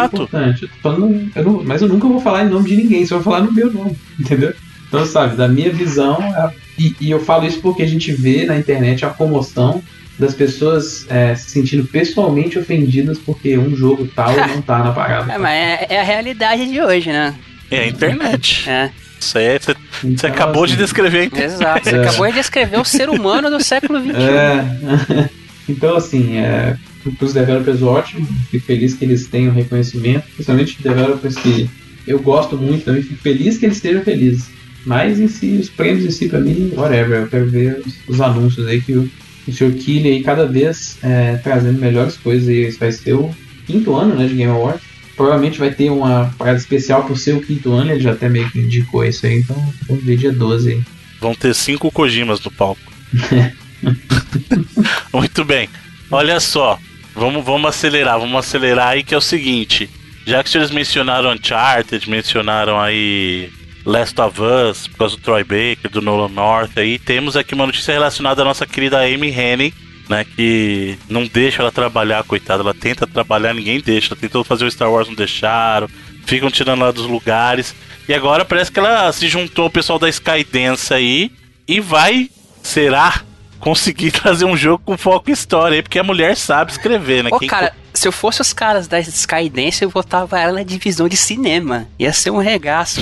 importante. Eu falando- eu não- mas eu nunca vou falar em nome de ninguém, só vou falar no meu nome, entendeu? Então, sabe, da minha visão, a- e, e eu falo isso porque a gente vê na internet a comoção das pessoas é, se sentindo pessoalmente ofendidas porque um jogo tal não tá na parada. É, mas é, é a realidade de hoje, né? É a internet. É, Isso aí, você, você Então, acabou de assim, descrever a internet. exato. Você É. acabou de descrever o ser humano do século XXI. É. então, assim, é, para os developers, ótimo. Fico feliz que eles tenham reconhecimento, principalmente developers que eu gosto muito também. Fico feliz que eles estejam felizes. Mas em si, os prêmios em si, pra mim, whatever. Eu quero ver os, os anúncios aí que o, o Sr. Killy aí cada vez é, trazendo melhores coisas. E esse vai ser o quinto ano né, de Game Awards. Provavelmente vai ter uma parada especial por ser o quinto ano. Ele já até meio que indicou isso aí. Então, vamos ver dia 12 aí. Vão ter cinco Kojimas no palco. Muito bem. Olha só. Vamos, vamos acelerar, vamos acelerar aí que é o seguinte. Já que vocês mencionaram Uncharted, mencionaram aí Last of Us, por causa do Troy Baker, do Nolan North aí, temos aqui uma notícia relacionada à nossa querida Amy Hennig, né, que não deixa ela trabalhar, coitada, ela tenta trabalhar, ninguém deixa, ela tentou fazer o Star Wars, não deixaram, ficam tirando ela dos lugares, e agora parece que ela se juntou ao pessoal da Skydance aí, e vai, será, conseguir trazer um jogo com foco em história aí, porque a mulher sabe escrever, né? Ô, Quem- cara, se eu fosse os caras da Skydance, eu botava ela na divisão de cinema. Ia ser um regaço.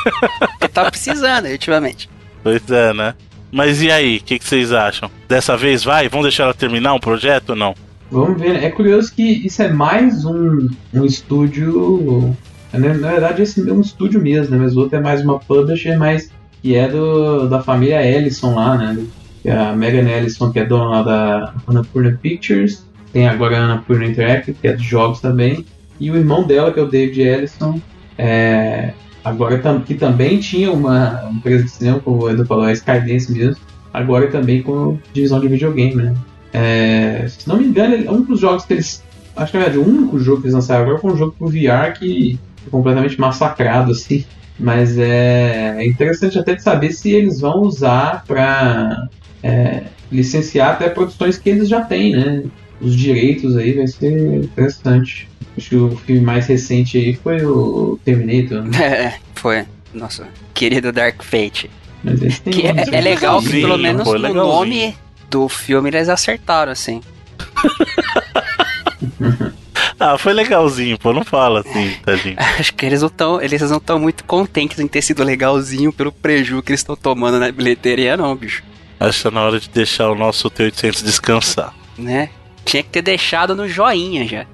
eu tava precisando, ultimamente. Pois é, né? Mas e aí, o que, que vocês acham? Dessa vez vai? Vão deixar ela terminar um projeto ou não? Vamos ver. É curioso que isso é mais um, um estúdio. Na, na verdade, esse é um estúdio mesmo, né? Mas o outro é mais uma publisher, mas que é do, da família Ellison lá, né? É a Megan Ellison, que é dona lá da Annapurna Pictures. Tem agora a Annapurna Interactive, que é de jogos também. E o irmão dela, que é o David Ellison, é, agora que também tinha uma empresa de cinema, como o Edu falou, a Skydance mesmo. Agora também com divisão de videogame, né? É, se não me engano, um dos jogos que eles. Acho que na verdade o único jogo que eles lançaram agora foi um jogo pro VR que foi completamente massacrado, assim. Mas é, é interessante até de saber se eles vão usar para licenciar até produções que eles já têm, né? Os direitos aí vai ser interessante. Acho que o filme mais recente aí foi o Terminator, né? É, foi. Nossa, querido Dark Fate. Mas eles têm Que é, é legal que pelo menos pô, no legalzinho. nome do filme eles acertaram, assim. Ah, foi legalzinho, pô, não fala assim, tadinho. Acho que eles não estão eles não estão muito contentes em ter sido legalzinho pelo prejuízo que eles estão tomando na bilheteria, não, bicho. Acho que tá na hora de deixar o nosso T800 descansar. Né? Tinha que ter deixado no joinha já.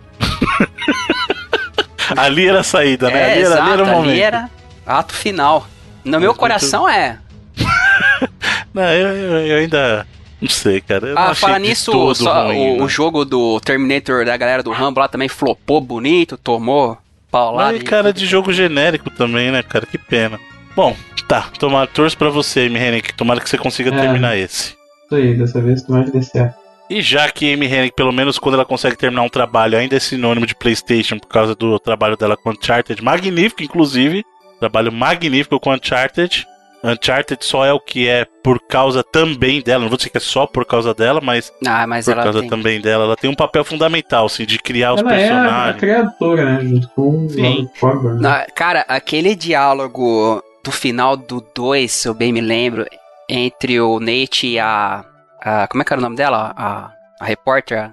ali era a saída, né? É, ali, era, exato, ali era o momento. ali era ato final. No meu muito- coração é. Não, eu, eu- eu ainda. Não sei, cara. Eu Ah, fala nisso, todo só ruim, o, né? o jogo do Terminator da galera do Rambo lá também flopou bonito, tomou paulada. Mas e- cara de jogo genérico também, né, cara? Que pena. Bom, tá. Tomara, torço pra você, M. Henrique. Tomara que você consiga É. terminar esse. Isso aí, dessa vez tomara que dê certo. E já que Amy Hennig, pelo menos quando ela consegue terminar um trabalho, ainda é sinônimo de PlayStation por causa do trabalho dela com Uncharted, magnífico, inclusive. Trabalho magnífico com Uncharted. Uncharted só é o que é por causa também dela. Não vou dizer que é só por causa dela, mas Ah, mas por ela causa tem... também dela. Ela tem um papel fundamental, assim, de criar os Ela é a, personagens. criadora, né? Junto com o Sim. Robert Coburn. né? Na- cara, aquele diálogo do final do 2, se eu bem me lembro, entre o Nate e a. a- como é que era o nome dela? A, a repórter, a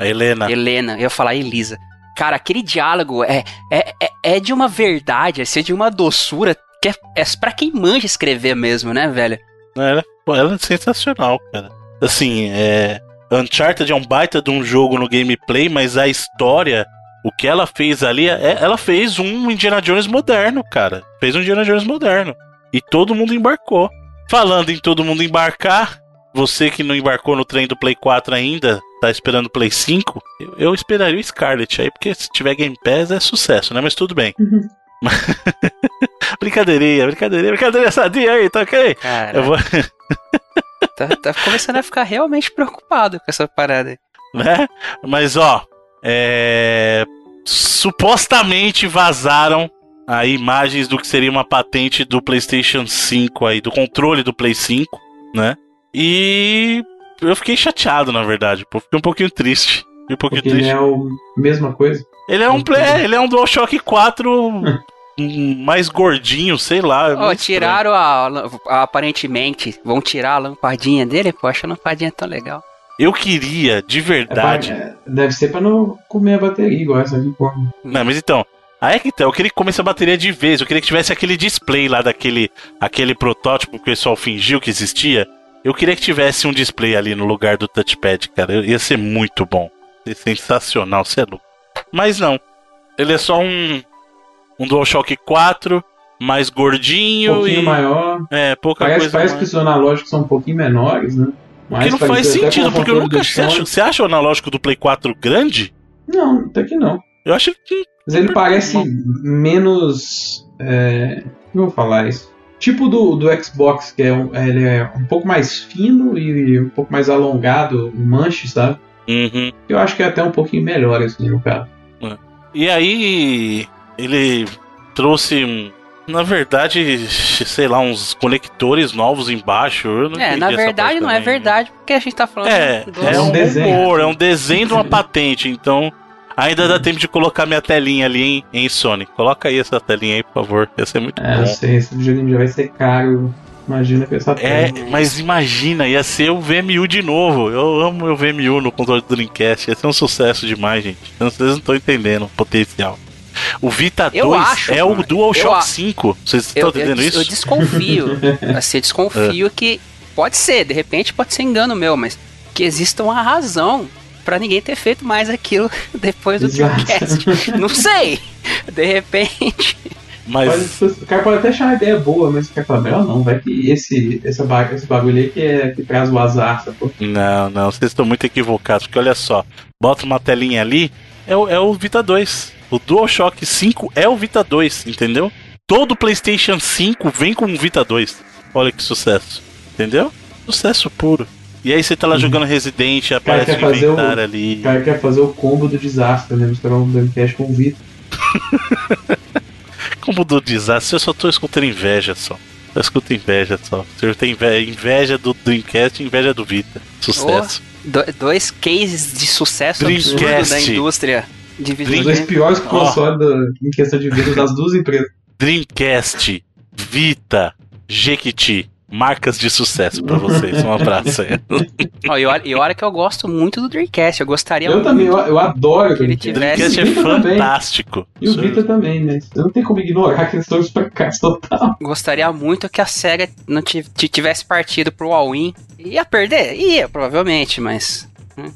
A Helena. Helena. Eu ia falar Elisa. Cara, aquele diálogo é, é, é, é de uma verdade, assim, de uma doçura que é, é pra quem manja escrever mesmo, né, velho? Ela, pô, ela é sensacional, cara. Assim, é. Uncharted é um baita de um jogo no gameplay, mas a história, o que ela fez ali, é, ela fez um Indiana Jones moderno, cara. Fez um Indiana Jones moderno. E todo mundo embarcou. Falando em todo mundo embarcar, você que não embarcou no trem do Play 4 ainda, tá esperando o Play 5, eu, eu esperaria o Scarlet aí, porque se tiver Game Pass é sucesso, né? Mas tudo bem. brincadeirinha, brincadeirinha, brincadeirinha sadia aí, tá ok? Eu vou. tá, tá começando a ficar realmente preocupado com essa parada aí. né? Mas ó, é... supostamente vazaram aí imagens do que seria uma patente do PlayStation 5 aí, do controle do Play 5, né? E eu fiquei chateado, na verdade, pô, fiquei um pouquinho triste. Fiquei um pouquinho Porque ele triste. é a mesma coisa. Ele é um play, é, ele é um DualShock 4 hum, mais gordinho, sei lá. é estranho. tiraram a, a- Aparentemente, vão tirar a lampadinha dele, pô, acho a lampadinha tão legal. Eu queria, de É pra- verdade. é, deve ser pra não comer a bateria, igual essa aqui, pô. Não, mas então. Aí é que tá, eu queria que comece a bateria de vez, eu queria que tivesse aquele display lá daquele aquele protótipo que o pessoal fingiu que existia. Eu queria que tivesse um display ali no lugar do touchpad, cara. Ia ser muito bom. Ia ser sensacional, você é louco. Mas não. Ele é só um um DualShock 4, mais Um gordinho pouquinho e maior. é, pouca Parece, coisa parece mais. que os analógicos são um pouquinho menores, né? Que Mais não faz sentido, porque eu nunca você acha, você acha o analógico do Play 4 grande? Não, até que não. Eu acho que Mas ele parece Bom. menos. É... Como eu vou falar isso? Tipo do, do Xbox, que é um, ele é um pouco mais fino e um pouco mais alongado, o manche, sabe? Uhum. Eu acho que é até um pouquinho melhor, assim, no caso. E aí ele trouxe. Na verdade, sei lá, uns conectores novos embaixo. Eu não É, na verdade não é também. verdade, porque a gente tá falando É, do- é um desenho. é um desenho de uma patente, então ainda dá tempo de colocar minha telinha ali em, em Sony. Coloca aí essa telinha aí, por favor. Ia ser muito É, eu bom. sei, esse videogame já vai ser caro. Imagina com essa É, tela. mas imagina, ia ser o VMU de novo. Eu amo o VMU no controle do Dreamcast. Ia ser um sucesso demais, gente. Então, Vocês não estão entendendo o potencial. O Vita Eu 2 acho, é o mano. DualShock Eu a- 5. Vocês estão Eu, eu, entendendo des- isso? eu desconfio. assim, eu desconfio que pode ser, de repente pode ser engano meu, mas que exista uma razão pra ninguém ter feito mais aquilo depois do. Dreamcast. Não sei. De repente. Mas Pode- o cara pode até achar uma ideia boa, mas o cara fala, melhor não, vai que esse, essa ba- esse bagulho aí que, é, que traz o azar, sacou? Não, não, vocês estão muito equivocados, porque olha só, bota uma telinha ali, é o, é o Vita 2. O DualShock 5 é o Vita 2, entendeu? Todo PlayStation 5 vem com um Vita 2. Olha que sucesso, entendeu? Sucesso puro. E aí você tá lá Uhum. jogando Resident, cara aparece o o- inventário O ali. cara quer fazer o combo do desastre, né? Misturar um Dreamcast com o Vita. Como do desastre, eu só tô escutando inveja só. Eu escuto inveja só. Você tem inve- inveja do Dreamcast e inveja do Vita. Sucesso. do- dois cases de sucesso absurdo Dreamcast. da indústria de Os dois piores Ó. consoles da- em questão de vida das duas empresas. Dreamcast, Vita, Jequiti. Marcas de sucesso pra vocês. Um abraço aí. Ó, e olha, e olha que eu gosto muito do Dreamcast. Eu gostaria Eu muito também, eu, eu adoro o Que ele Dreamcast. tivesse- Dreamcast é o Vita também. fantástico. E o Vita também, né? Não tem como ignorar que eles estão fracassos total. Gostaria muito que a SEGA não ti- ti- tivesse partido pro All-In. Ia perder? Ia, provavelmente, mas. hum,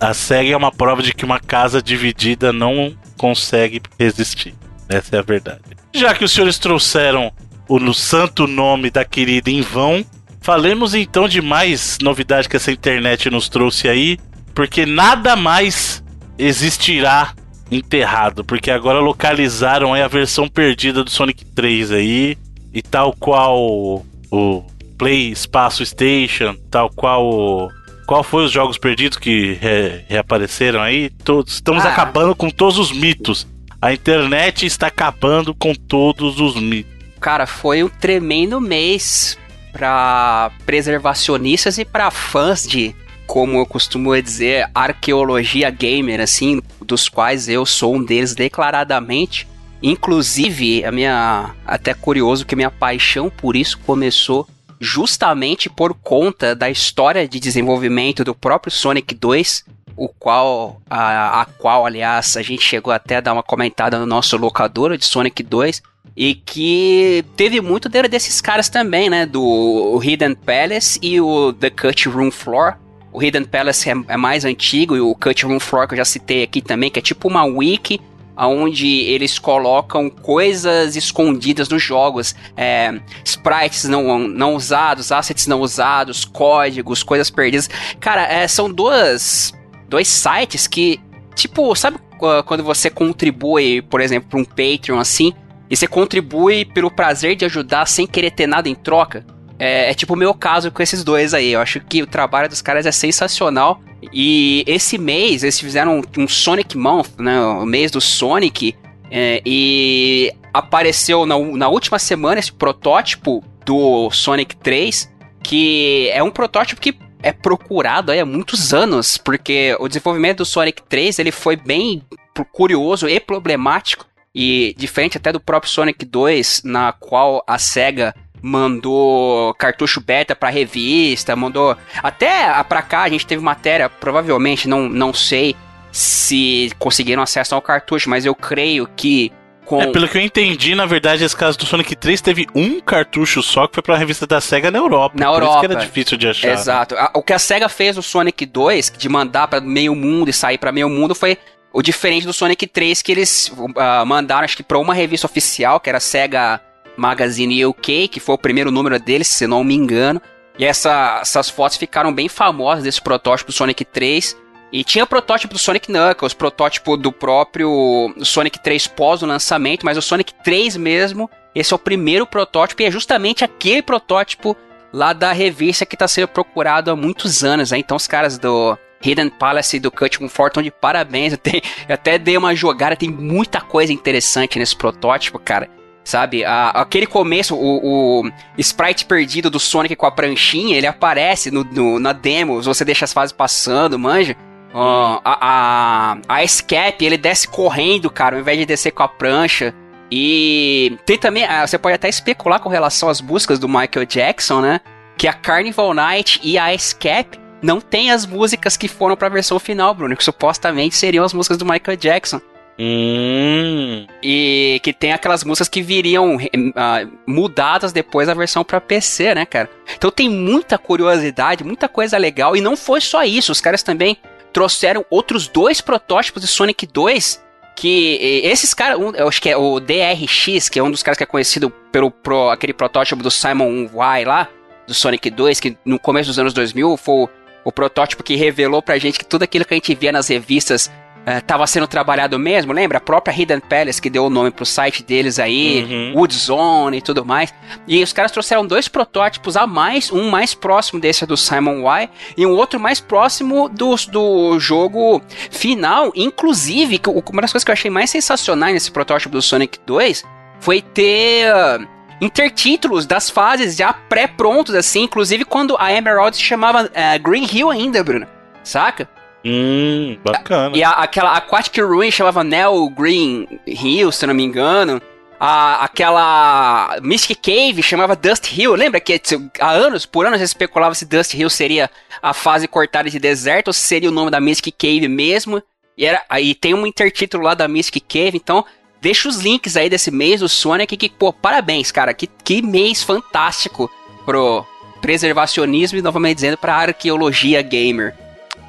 A, a SEGA é uma prova de que uma casa dividida não consegue resistir. Essa é a verdade. Já que os senhores trouxeram o no santo nome da querida em vão, falemos então de mais novidade que essa internet nos trouxe aí, porque nada mais existirá enterrado, porque agora localizaram a versão perdida do Sonic 3 aí, e tal qual o Play Espaço Station, tal qual o qual foi os jogos perdidos que re reapareceram aí? Todos, estamos ah. acabando com todos os mitos. A internet está acabando com todos os mitos. Cara, foi um tremendo mês para preservacionistas e para fãs de, como eu costumo dizer, arqueologia gamer, assim, dos quais eu sou um deles declaradamente. Inclusive, a minha até curioso que minha paixão por isso começou justamente por conta da história de desenvolvimento do próprio Sonic 2, o qual a, a qual aliás a gente chegou até a dar uma comentada no nosso locador de Sonic 2 e que teve muito desses caras também, né, do Hidden Palace e o The Cut Room Floor. O Hidden Palace é, é mais antigo e o Cut Room Floor que eu já citei aqui também, que é tipo uma wiki onde eles colocam coisas escondidas nos jogos, é, sprites não, não usados, assets não usados, códigos, coisas perdidas. Cara, é, são duas, dois sites que, tipo, sabe quando você contribui, por exemplo, para um Patreon assim, e você contribui pelo prazer de ajudar sem querer ter nada em troca? É, é, tipo o meu caso com esses dois aí. Eu acho que o trabalho dos caras é sensacional. E esse mês eles fizeram um, um Sonic Month, né? O mês do Sonic. É, e apareceu na, na última semana esse protótipo do Sonic 3, que é um protótipo que é procurado aí há muitos anos, porque o desenvolvimento do Sonic 3 ele foi bem curioso e problemático, e diferente até do próprio Sonic 2, na qual a SEGA mandou cartucho beta pra revista, mandou. Até pra cá a gente teve matéria, provavelmente, não, não sei se conseguiram acesso ao cartucho, mas eu creio que. Com... É, pelo que eu entendi, na verdade, esse caso do Sonic 3 teve um cartucho só que foi pra revista da SEGA na Europa. Na Europa. que era difícil de achar. Exato. O que a SEGA fez no Sonic 2, de mandar para meio mundo e sair para meio mundo, foi o diferente do Sonic 3, que eles uh, mandaram, acho que pra uma revista oficial, que era a SEGA Magazine UK, que foi o primeiro número deles, se não me engano. E essa, essas fotos ficaram bem famosas desse protótipo do Sonic 3. E tinha protótipo do Sonic Knuckles, protótipo do próprio Sonic 3 pós o lançamento, mas o Sonic 3 mesmo, esse é o primeiro protótipo e é justamente aquele protótipo lá da revista que está sendo procurado há muitos anos. Né? Então os caras do Hidden Palace do Cut com Fortune de parabéns. Eu, tenho, eu até dei uma jogada, tem muita coisa interessante nesse protótipo, cara. Sabe? A, aquele começo, o, o, sprite perdido do Sonic com a pranchinha, ele aparece no, no na demo, você deixa as fases passando, manja. Uh, a, a, a Escape, ele desce correndo, cara, ao invés de descer com a prancha. E tem também, ah, você pode até especular com relação às buscas do Michael Jackson, né? Que a Carnival Night e a Escape não tem as músicas que foram pra versão final, Bruno, que supostamente seriam as músicas do Michael Jackson. Hum. E que tem aquelas músicas que viriam uh, mudadas depois da versão para PC, né, cara? Então tem muita curiosidade, muita coisa legal. E não foi só isso, os caras também trouxeram outros dois protótipos de Sonic 2. Que esses caras, um, eu acho que é o DRX, que é um dos caras que é conhecido pelo pro, aquele protótipo do Simon Y lá, do Sonic 2, que no começo dos anos 2000 foi o, protótipo que revelou pra gente que tudo aquilo que a gente via nas revistas estava é, sendo trabalhado mesmo, lembra? A própria Hidden Palace que deu o nome pro site deles aí, uhum. Woodzone e tudo mais. E os caras trouxeram dois protótipos a mais, um mais próximo desse do Simon Y e um outro mais próximo do, do jogo final. Inclusive, uma das coisas que eu achei mais sensacionais nesse protótipo do Sonic 2 foi ter uh, intertítulos das fases já pré-prontos, assim, inclusive quando a Emerald se chamava uh, Green Hill ainda, Bruno. Saca? Hum, bacana. E a, aquela Aquatic Ruin chamava Neo Green Hill, se não me engano. A, aquela Mystic Cave chamava Dust Hill. Lembra que há anos, por anos, especulava se Dust Hill seria a fase cortada de deserto ou se seria o nome da Mystic Cave mesmo. E era, aí tem um intertítulo lá da Mystic Cave, então deixa os links aí desse mês do Sonic que, pô, parabéns, cara. Que, que mês fantástico pro preservacionismo e novamente dizendo pra arqueologia gamer.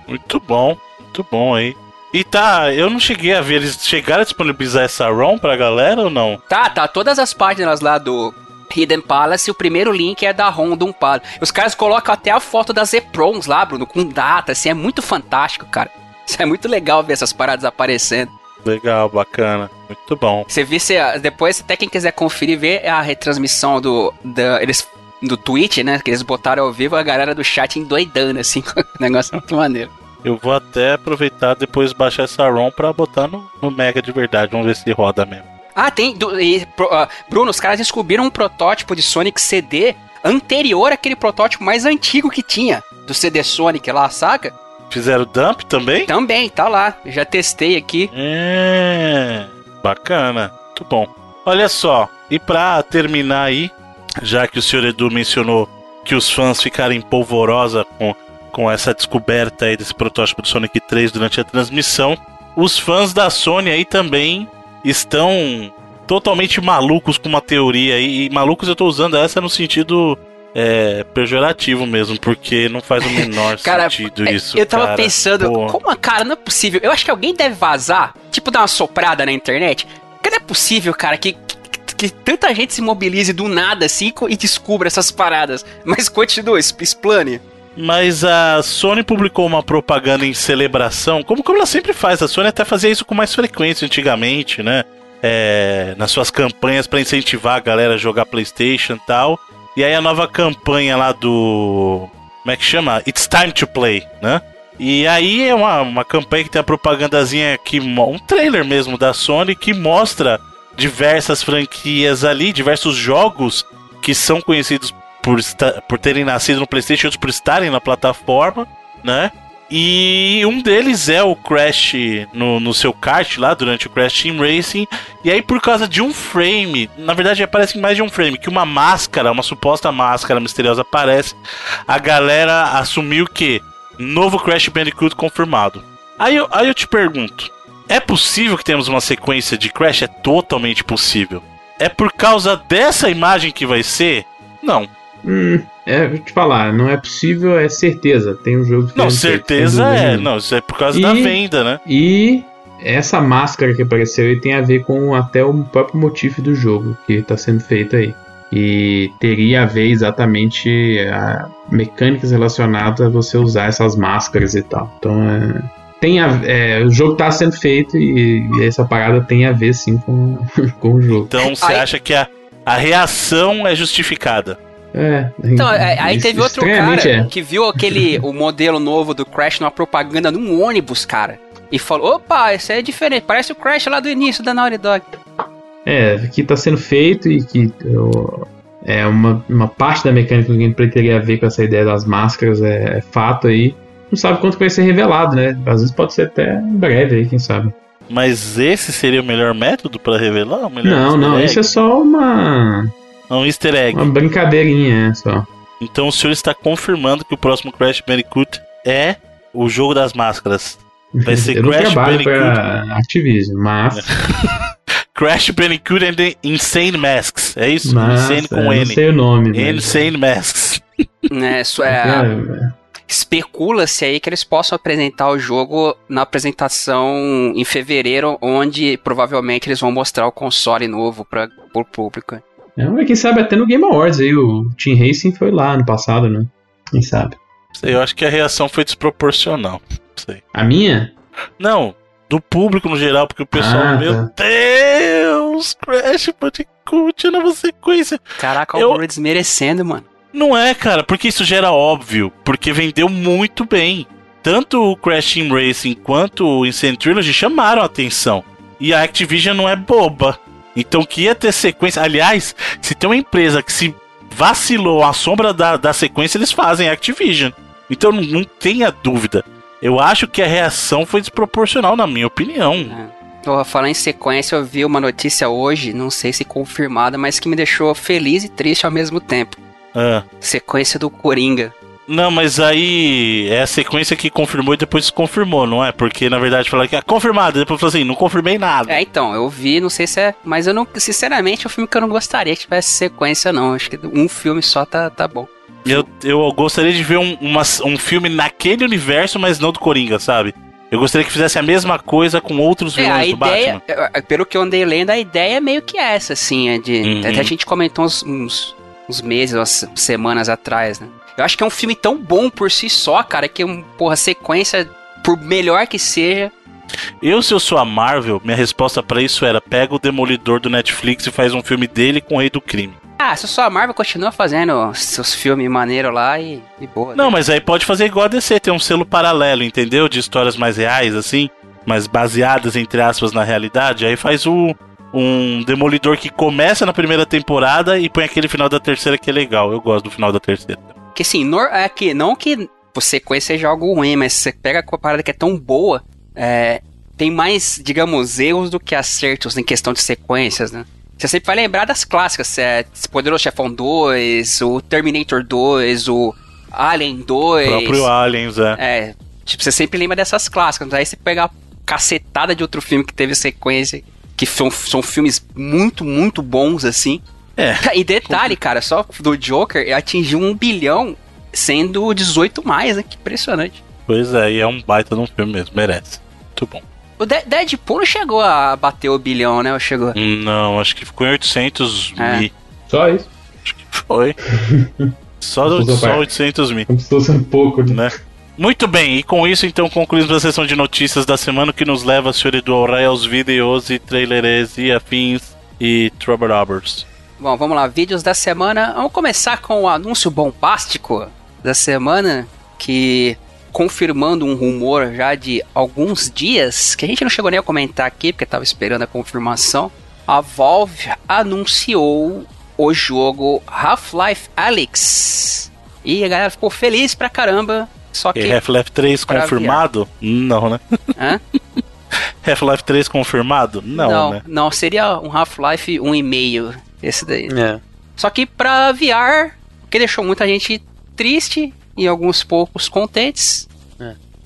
Muito bom, muito bom aí. E tá, eu não cheguei a ver, eles chegaram a disponibilizar essa ROM pra galera ou não? Tá, tá. Todas as páginas lá do Hidden Palace, o primeiro link é da ROM do Palace. Os caras colocam até a foto das EPROMs lá, Bruno, com data, assim, é muito fantástico, cara. Isso é muito legal ver essas paradas aparecendo. Legal, bacana. Muito bom. Você vê, se, depois, até quem quiser conferir, ver a retransmissão do, da, eles, do Twitch, né? Que eles botaram ao vivo a galera do chat endoidando, assim. o negócio muito maneiro. Eu vou até aproveitar depois baixar essa ROM pra botar no, no Mega de verdade. Vamos ver se roda mesmo. Ah, tem. Do, e, uh, Bruno, os caras descobriram um protótipo de Sonic CD anterior àquele protótipo mais antigo que tinha. Do CD Sonic lá, saca? Fizeram dump também? Também, tá lá. Já testei aqui. É. Bacana. Muito bom. Olha só. E pra terminar aí, já que o senhor Edu mencionou que os fãs ficaram em polvorosa com com essa descoberta aí desse protótipo do Sonic 3 durante a transmissão, os fãs da Sony aí também estão totalmente malucos com uma teoria e, e malucos eu tô usando essa no sentido é, pejorativo mesmo, porque não faz o menor cara, sentido é, isso. Eu tava cara. pensando, Pô. como a cara não é possível? Eu acho que alguém deve vazar, tipo dar uma soprada na internet. Porque não é possível, cara, que, que, tanta gente se mobilize do nada assim e descubra essas paradas. Mas continua, explane. Mas a Sony publicou uma propaganda em celebração, como, como ela sempre faz. A Sony até fazia isso com mais frequência antigamente, né? É, nas suas campanhas para incentivar a galera a jogar PlayStation e tal. E aí a nova campanha lá do. Como é que chama? It's Time to Play, né? E aí é uma, uma campanha que tem a propagandazinha que. Um trailer mesmo da Sony que mostra diversas franquias ali, diversos jogos que são conhecidos por, por terem nascido no PlayStation, outros por estarem na plataforma, né? E um deles é o Crash no, no seu kart lá durante o Crash Team Racing. E aí, por causa de um frame, na verdade aparece mais de um frame, que uma máscara, uma suposta máscara misteriosa aparece, a galera assumiu que novo Crash Bandicoot confirmado. Aí eu, aí eu te pergunto: é possível que temos uma sequência de Crash? É totalmente possível. É por causa dessa imagem que vai ser? Não. Hum, é, vou te falar, não é possível, é certeza. Tem um jogo que Não, feito, certeza é. Não, isso é por causa E- da venda, né? E essa máscara que apareceu aí tem a ver com até o próprio motivo do jogo que está sendo feito aí. E teria a ver exatamente a mecânicas relacionadas a você usar essas máscaras e tal. Então é, tem a, é, o jogo está sendo feito e, e essa parada tem a ver sim com, com o jogo. Então você acha que a, a reação é justificada? É, Então, é, aí teve outro cara é. que viu aquele o modelo novo do Crash numa propaganda num ônibus, cara. E falou: opa, esse é diferente, parece o Crash lá do início da Naughty Dog. É, que está sendo feito e que ó, é uma, uma parte da mecânica do gameplay teria a ver com essa ideia das máscaras, é, é fato aí. Não sabe quanto vai ser revelado, né? Às vezes pode ser até em breve aí, quem sabe. Mas esse seria o melhor método pra revelar? O melhor Não, não, egg? isso é só uma, É um easter egg. uma brincadeirinha, é só. Então o senhor está confirmando que o próximo Crash Bandicoot é o jogo das máscaras. Vai ser Eu não Crash Bandicoot. pra Activision, mas, Crash Bandicoot and the Insane Masks. É isso? mas Insane é, com não N. sei o nome. mas- Insane Masks. Né, isso é, É, Especula-se aí que eles possam apresentar o jogo na apresentação em fevereiro, onde provavelmente eles vão mostrar o console novo para o público. É, mas quem sabe até no Game Awards aí, o Team Racing foi lá no passado, né? Quem sabe. Sei, Eu acho que a reação foi desproporcional. Sei. A minha? Não, do público no geral, porque o pessoal, Ah, meu tá. Deus, Crash Bandicoot, nova sequência. Caraca, Eu- o Bruno desmerecendo, mano. Não é, cara, porque isso gera óbvio, porque vendeu muito bem. Tanto o Crash Team Racing quanto o Insane Trilogy chamaram a atenção. E a Activision não é boba. Então que ia ter sequência. Aliás, se tem uma empresa que se vacilou à sombra da, da sequência, eles fazem Activision. Então não, não tenha dúvida. Eu acho que a reação foi desproporcional, na minha opinião. Ó, falando em sequência, eu vi uma notícia hoje, não sei se confirmada, mas que me deixou feliz e triste ao mesmo tempo. Ah. Sequência do Coringa. Não, mas aí é a sequência que confirmou e depois desconfirmou, não é? Porque na verdade falaram que é confirmado, depois falou assim, não confirmei nada. É, então, eu vi, não sei se é. Mas eu não. Sinceramente, é um filme que eu não gostaria que tivesse sequência, não. Acho que um filme só tá, tá bom. Eu, eu gostaria de ver um, uma- um filme naquele universo, mas não do Coringa, sabe? Eu gostaria que fizesse a mesma coisa com outros É, vilões do Batman. é, pelo que eu andei lendo, a ideia é meio que essa, assim, é de. Uhum. Até a gente comentou uns, uns, uns meses, umas semanas atrás, né? Eu acho que é um filme tão bom por si só, cara, que, um, porra, sequência, por melhor que seja. Eu, se eu sou a Marvel, minha resposta pra isso era: pega o Demolidor do Netflix e faz um filme dele com o Rei do Crime. Ah, se só a Marvel continua fazendo seus filmes maneiros lá e, e boa. Não, né? mas aí pode fazer igual a DC, ter um selo paralelo, entendeu? De histórias mais reais, assim, mas baseadas, entre aspas, na realidade. Aí faz o, um Demolidor que começa na primeira temporada e põe aquele final da terceira que é legal. Eu gosto do final da terceira. Que assim, nor- é que não que você sequência seja algo ruim, mas você pega com a parada que é tão boa, é, tem mais, digamos, erros do que acertos em questão de sequências, né? Você sempre vai lembrar das clássicas, é, Poderoso Chefão 2, o Terminator 2, o Alien 2. O próprio Aliens, é. É, tipo, você sempre lembra dessas clássicas. Aí você pega a cacetada de outro filme que teve sequência, que são, são filmes muito, muito bons, assim. É. E detalhe, cara, só do Joker atingiu um bilhão sendo 18 mais, né? Que impressionante. Pois é, e é um baita de um filme mesmo, merece. Muito bom. O De- Deadpool não chegou a bater o bilhão, né? Ou chegou? Não, acho que ficou em 800 É. mil. Só isso. Foi. Só, do, só bem. 800 mil. Como se fosse um pouco, né? né? Muito bem, e com isso então concluímos a sessão de notícias da semana que nos leva, senhor Edu, aos vídeos e trailers e afins e Trouble Robbers. Bom, vamos lá, vídeos da semana. Vamos começar com o anúncio bombástico da semana, que confirmando um rumor já de alguns dias, que a gente não chegou nem a comentar aqui, porque tava esperando a confirmação. A Valve anunciou o jogo Half-Life Alyx. E a galera ficou feliz pra caramba. Só que. Half-Life 3 pra confirmado? Não, né? Hã? Half-Life 3 confirmado? Não, não, né? não, seria um Half-Life 1,5. Esse daí. É. Só que pra VR, que deixou muita gente triste e alguns poucos contentes,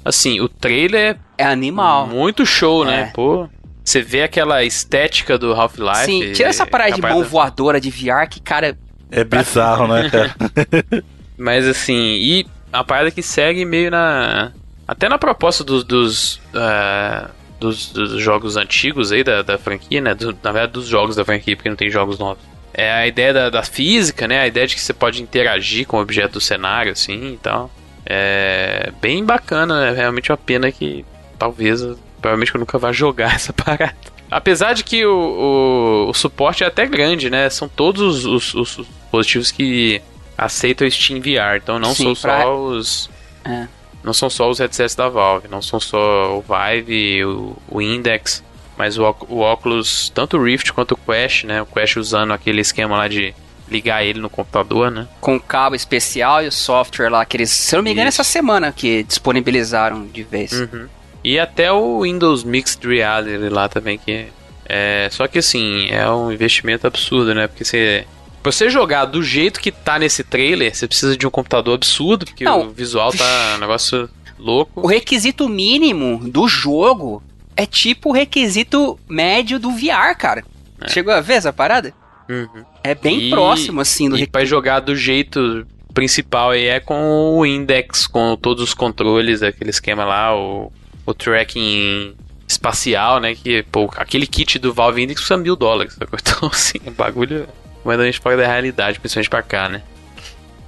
Assim, o trailer é é animal. muito show, né? É. Pô, você vê aquela estética do Half-Life. Sim, tira essa parada de mão voadora de VR, que cara. É bizarro, né, cara? Mas assim, e a parada que segue meio na. Até na proposta dos. dos, ah, dos, dos jogos antigos aí da, da franquia, né? Do- na verdade, dos jogos da franquia, porque não tem jogos novos. É a ideia da, da física, né? A ideia de que você pode interagir com o objeto do cenário, assim e tal. É bem bacana, é realmente uma pena que talvez, provavelmente eu nunca vá jogar essa parada. Apesar de que o, o, o suporte é até grande, né? São todos os, os, os dispositivos que aceitam o Steam VR, então não Sim, são pra- só os. É. Não são só os headsets da Valve, não são só o Vive, o, o Index, mas o, o óculos, tanto o Rift quanto o Quest, né? O Quest usando aquele esquema lá de ligar ele no computador, né? Com o cabo especial e o software lá, que eles, se eu não me engano, Isso. essa semana que disponibilizaram de vez. Uhum. E até o Windows Mixed Reality lá também, que é. Só que assim, é um investimento absurdo, né? Porque você. Pra você jogar do jeito que tá nesse trailer, você precisa de um computador absurdo, porque Não. o visual tá um negócio louco. O requisito mínimo do jogo é tipo o requisito médio do VR, cara. Chegou a ver essa parada? Uhum. É bem E- próximo, assim, do E requisito. pra jogar do jeito principal aí é com o Index, com todos os controles, aquele esquema lá, o, o tracking espacial, né? Que, pô, aquele kit do Valve Index custa mil dólares. Então, assim, o bagulho completamente fora da realidade, principalmente pra cá, né?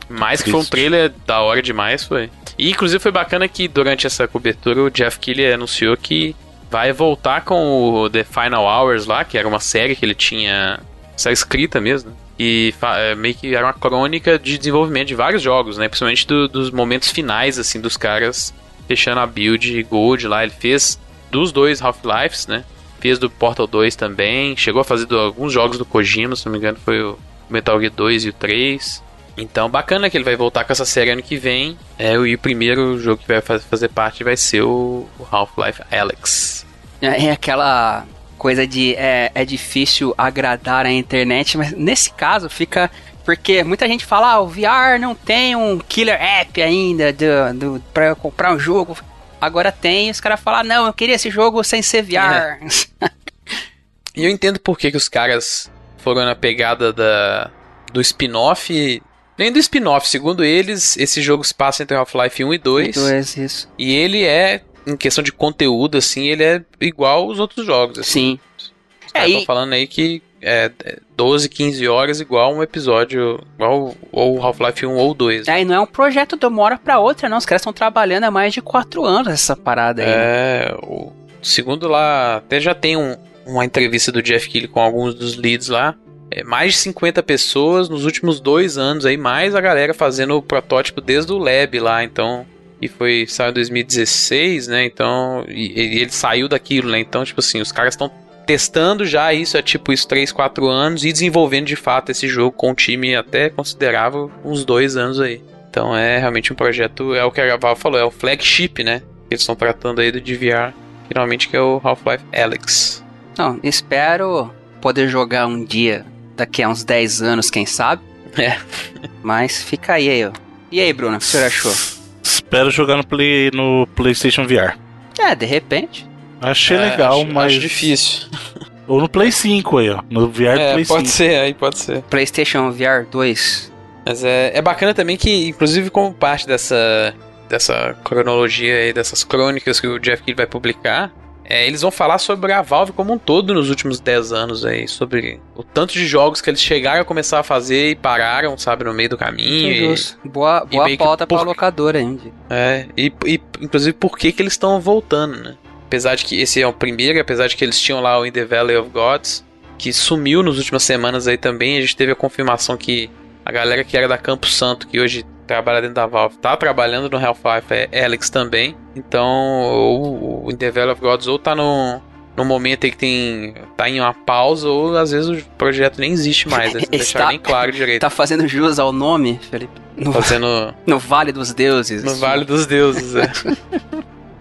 Mas que foi um trailer da hora demais, foi. E inclusive foi bacana que durante essa cobertura o Jeff Keighley anunciou que vai voltar com o The Final Hours lá, que era uma série que ele tinha. série escrita mesmo. né? E é, meio que era uma crônica de desenvolvimento de vários jogos, né? Principalmente do- dos momentos finais, assim, dos caras fechando a build Gold lá. Ele fez dos dois Half-Lives, né? Fez do Portal 2 também. Chegou a fazer do- alguns jogos do Kojima, se não me engano, foi o Metal Gear 2 e o 3. Então, bacana que ele vai voltar com essa série ano que vem. É, e o primeiro jogo que vai fa- fazer parte vai ser o o Half-Life Alex. É é aquela coisa de é, é difícil agradar a internet, mas nesse caso fica. Porque muita gente fala, ah, o VR não tem um killer app ainda do, do, pra eu comprar um jogo. Agora tem, e os caras falam, "Ah, não, eu queria esse jogo sem ser VR. E eu entendo por que, que os caras foram na pegada da, do spin-off. Nem do spin-off. Segundo eles, esse jogo se passa entre Half-Life 1 e 2. Dois, isso. E ele é, em questão de conteúdo, assim, ele é igual aos outros jogos. Assim. Sim. Os caras É, estão e- falando aí que é é 12, 15 horas igual um episódio, igual ou Half-Life 1 ou 2. Aí não é um projeto de uma hora pra outra, não. Os caras estão trabalhando há mais de quatro anos essa parada aí. É, o, segundo lá, até já tem um- uma entrevista do Jeff Keighley com alguns dos leads lá. É, mais de 50 pessoas nos últimos dois anos aí, mais a galera fazendo o protótipo desde o lab lá, então. E foi, saiu em 2016, né? Então. E, e ele saiu daquilo, né? Então, tipo assim, os caras estão testando já isso há tipo isso 3, 4 anos e desenvolvendo de fato esse jogo com um time até considerável uns dois anos aí. Então é realmente um projeto, é o que a Valve falou, é o flagship, né? que Eles estão tratando aí do DVR, finalmente que é o Half-Life Alyx. Não, espero poder jogar um dia, daqui a uns 10 anos, quem sabe. É. Mas fica aí, aí, ó. E aí, Bruno, o que você achou? Espero jogar no, Play, no PlayStation VR. É, de repente. Achei É, legal, acho, mas. Acho difícil. Ou no Play 5 aí, ó. No VR É, Play pode 5. ser, aí pode ser. PlayStation VR 2. Mas é, é bacana também que, inclusive, como parte dessa, dessa cronologia aí, dessas crônicas que o Jeff Keighley vai publicar, é, eles vão falar sobre a Valve como um todo nos últimos 10 anos aí, sobre o tanto de jogos que eles chegaram a começar a fazer e pararam, sabe, no meio do caminho. e- Justo. Boa, e boa meio que pauta pra por- locadora ainda. É, e, e, inclusive por que, que eles estão voltando, né? Apesar de que esse é o primeiro, apesar de que eles tinham lá o In the Valley of Gods, que sumiu nas últimas semanas aí também, a gente teve a confirmação que a galera que era da Campo Santo, que hoje trabalha dentro da Valve, tá trabalhando no Half-Life é Alex também. Então, o, o In the Valley of Gods ou tá no, no momento aí que tem tá em uma pausa, ou às vezes o projeto nem existe mais, Está- deixaram nem claro direito. Tá fazendo jus ao nome, Felipe? No, Fazendo no Vale dos Deuses. no Vale dos Deuses, é.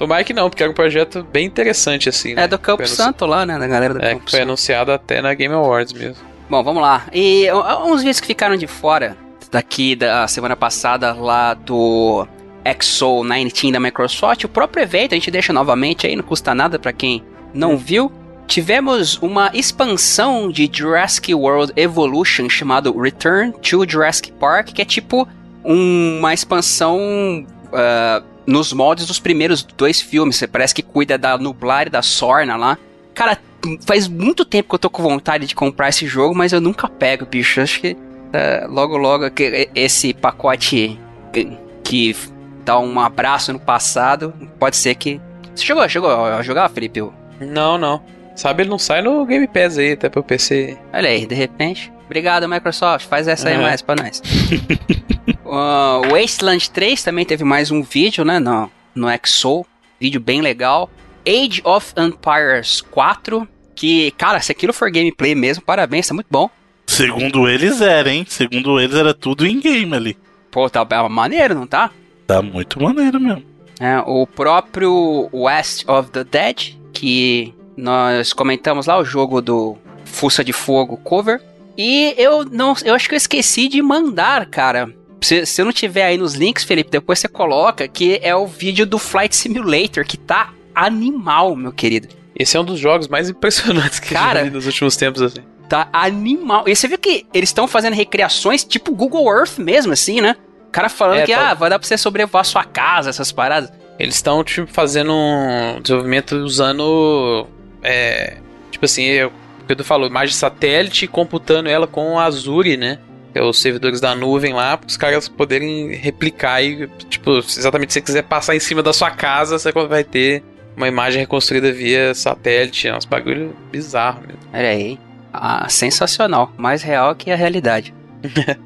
Tomara que não, porque era um projeto bem interessante, assim. né? É do Campo Foi anunci- Santo lá, né? Da galera do É, Campo que foi Santo. anunciado até na Game Awards mesmo. Bom, vamos lá. E uh, uns vídeos que ficaram de fora daqui da semana passada lá do Exo 19 da Microsoft, o próprio evento, a gente deixa novamente aí, não custa nada pra quem não viu. Tivemos uma expansão de Jurassic World Evolution chamado Return to Jurassic Park, que é tipo um- uma expansão ah, nos moldes dos primeiros dois filmes. Você parece que cuida da Nublar e da Sorna lá. Cara, faz muito tempo que eu tô com vontade de comprar esse jogo, mas eu nunca pego, bicho. Acho que ah, logo, logo que esse pacote que, que dá um abraço no passado, pode ser que. Você chegou, chegou a jogar, Felipe? Não, não. Sabe, ele não sai no Game Pass aí, até pro PC. Olha aí, de repente. Obrigado, Microsoft. Faz essa aí Uhum. mais pra nós. Uh, Wasteland 3 também teve mais um vídeo, né? No, no XO. Vídeo bem legal. Age of Empires 4. Que, cara, se aquilo for gameplay mesmo, parabéns, tá muito bom. Segundo eles era, hein? Segundo eles era tudo em game ali. Pô, tá é maneiro, não tá? Tá muito maneiro mesmo. É, o próprio West of the Dead, que nós comentamos lá, o jogo do Fuça de Fogo cover. E eu não, eu acho que eu esqueci de mandar, cara. Se, se eu não tiver aí nos links, Felipe, depois você coloca, que é o vídeo do Flight Simulator, que tá animal, meu querido. Esse é um dos jogos mais impressionantes que Cara. eu já vi nos últimos tempos, assim. Tá animal. E você viu que eles estão fazendo recriações tipo Google Earth mesmo, assim, né? O cara falando É, que, tá- ah, vai dar pra você sobrevoar sua casa, essas paradas. Eles estão, tipo, fazendo um desenvolvimento usando. É, tipo assim, é o que tu falou, imagem satélite computando ela com a Azure, né? É os servidores da nuvem lá, para os caras poderem replicar e, tipo, exatamente se você quiser passar em cima da sua casa, você vai ter uma imagem reconstruída via satélite. É uns bagulho bizarro mesmo. Olha aí. Ah, sensacional. Mais real que a realidade.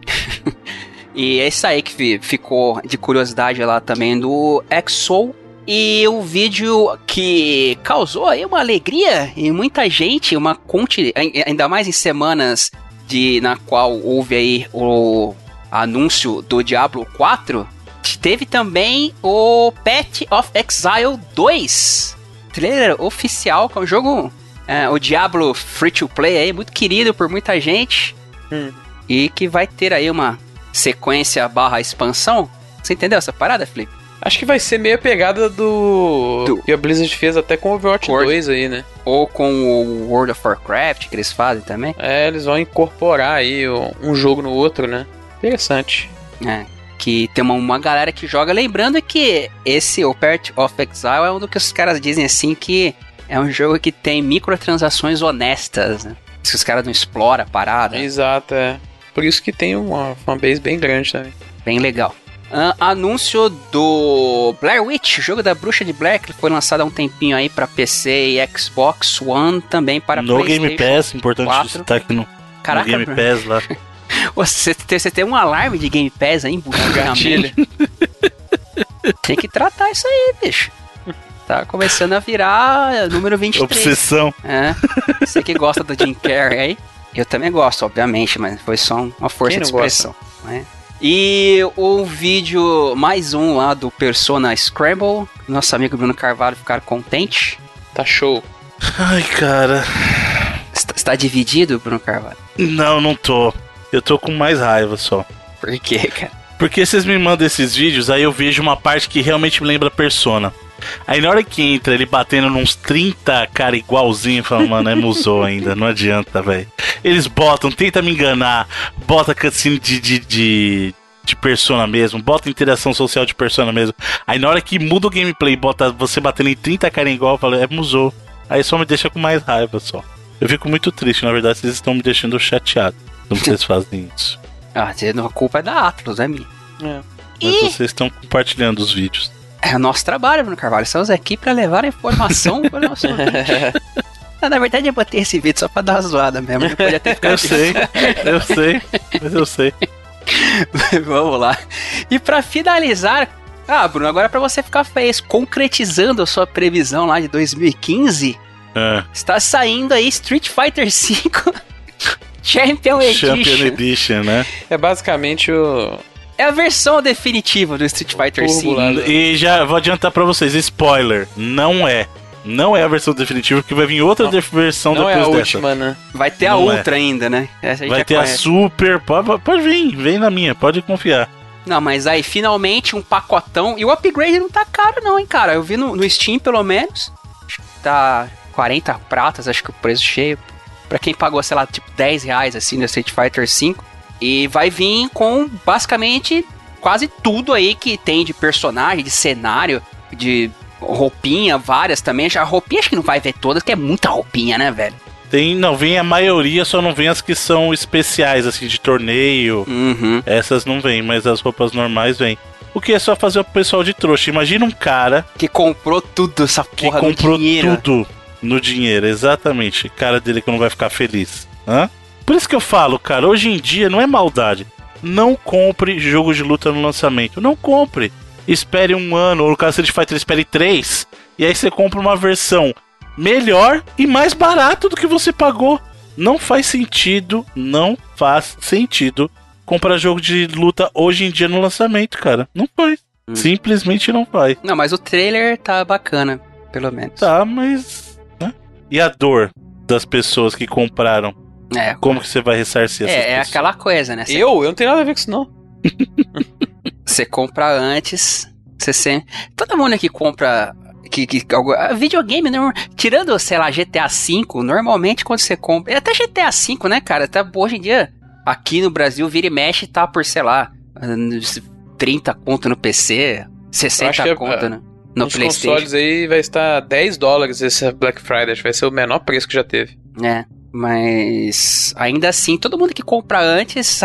e é isso aí que fi- ficou de curiosidade lá também do Exo. E o vídeo que causou aí uma alegria em muita gente, uma conte, ai- ainda mais em semanas de na qual houve aí o anúncio do Diablo 4, teve também o Path of Exile 2. Trailer oficial, que é um jogo é, o Diablo Free to Play aí, muito querido por muita gente. Hum. E que vai ter aí uma sequência barra expansão. Você entendeu essa parada, Felipe? Acho que vai ser meio a pegada do. Do- que a Blizzard fez até com o Overwatch World. 2 aí, né? Ou com o World of Warcraft, que eles fazem também. É, eles vão incorporar aí um jogo no outro, né? Interessante. É, que tem uma, uma galera que joga. Lembrando que esse O Path of Exile é um do que os caras dizem assim que é um jogo que tem microtransações honestas, né? Se os caras não exploram a parada. Exato, é. Por isso que tem uma fanbase bem grande também. Bem legal. Ah, anúncio do Blair Witch, jogo da Bruxa de Blair, que foi lançado há um tempinho aí para PC e Xbox One, também para no PlayStation. Game Pass, importante 4. destaque no, no Caraca, Game Bruno. Pass lá. Você, tem- você tem um alarme de Game Pass aí Gatilho. Tem que tratar isso aí, bicho. Tá começando a virar número 23. Obsessão. É. Você que gosta do Jim Carrey aí. Eu também gosto, obviamente, mas foi só uma força Quem de não gosta? expressão. Né? E o vídeo, mais um lá do Persona Scramble. Nosso amigo Bruno Carvalho ficar contente. Tá show. Ai, cara. Está, está dividido, Bruno Carvalho? Não, não tô. Eu tô com mais raiva só. Por quê, cara? Porque vocês me mandam esses vídeos, aí eu vejo uma parte que realmente me lembra Persona. Aí na hora que entra ele batendo nos 30 cara igualzinho, fala, mano, é musou ainda, não adianta, velho. Eles botam, tenta me enganar, bota cutscene de, de, de, de Persona mesmo, bota interação social de Persona mesmo. Aí na hora que muda o gameplay, bota você batendo em 30 cara igual, eu falo, é musou. Aí só me deixa com mais raiva só. Eu fico muito triste, na verdade, vocês estão me deixando chateado quando vocês fazem isso. Ah, a culpa é da Atlas, não é minha. É. Mas Ih! vocês estão compartilhando os vídeos. É o nosso trabalho, Bruno Carvalho. Estamos aqui para levar a informação para o nosso ouvinte. Ah, Na verdade, eu botei esse vídeo só pra dar uma zoada mesmo. Eu podia ter ficado Eu sei, eu sei, mas eu sei. Vamos lá. E pra finalizar, ah, Bruno, agora pra você ficar feliz, concretizando a sua previsão lá de 2015, É, está saindo aí Street Fighter V Champion Edition. Champion Edition, né? É basicamente o. É a versão definitiva do Street Fighter V. E já vou adiantar pra vocês, spoiler, não é. Não é a versão definitiva, porque vai vir outra Não. versão Não é depois a dessa. última, né? Vai ter a Não é. outra ainda, né? Essa a gente Vai já ter a conhece. super. Pode, pode vir, vem na minha, pode confiar. Não, mas aí finalmente um pacotão. E o upgrade não tá caro, não, hein, cara. Eu vi no, no Steam, pelo menos. Acho que tá 40 pratas, acho que o preço cheio. Pra quem pagou, sei lá, tipo 10 reais assim no Street Fighter V. E vai vir com basicamente quase tudo aí que tem de personagem, de cenário, de roupinha, várias também. Já roupinha acho que não vai ver todas, que é muita roupinha, né, velho? Tem, não, vem a maioria, só não vem as que são especiais, assim, de torneio. Uhum. Essas não vêm, mas as roupas normais vêm. O que é só fazer o pessoal de trouxa. Imagina um cara Que comprou tudo essa que porra no comprou dinheiro. tudo no dinheiro, exatamente. Cara dele que não vai ficar feliz. Hã? Por isso que eu falo, cara, hoje em dia não é maldade. Não compre jogo de luta no lançamento. Não compre. Espere um ano, ou no caso de Street Fighter, espere três. E aí você compra uma versão melhor e mais barato do que você pagou. Não faz sentido, não faz sentido comprar jogo de luta hoje em dia no lançamento, cara. Não faz. Hum. Simplesmente não faz. Não, mas o trailer tá bacana, pelo menos. Tá, mas. né? E a dor das pessoas que compraram? É, Como que você vai ressarcir essas é, é pessoas? aquela coisa, né? Você, Eu? Eu não tenho nada a ver com isso, não. você compra antes, você sempre... Todo mundo que compra... Que, que, algo- ah, videogame, normal- tirando, sei lá, GTA V, normalmente quando você compra... e Até GTA V, né, cara? Tá, hoje em dia, aqui no Brasil, vira e mexe, tá por, sei lá, 30 conto no PC, 60 acho que é- conto é, no, no Nos Playstation. consoles aí vai estar 10 dólares esse Black Friday. Acho que vai ser o menor preço que já teve. É, mas ainda assim, todo mundo que compra antes,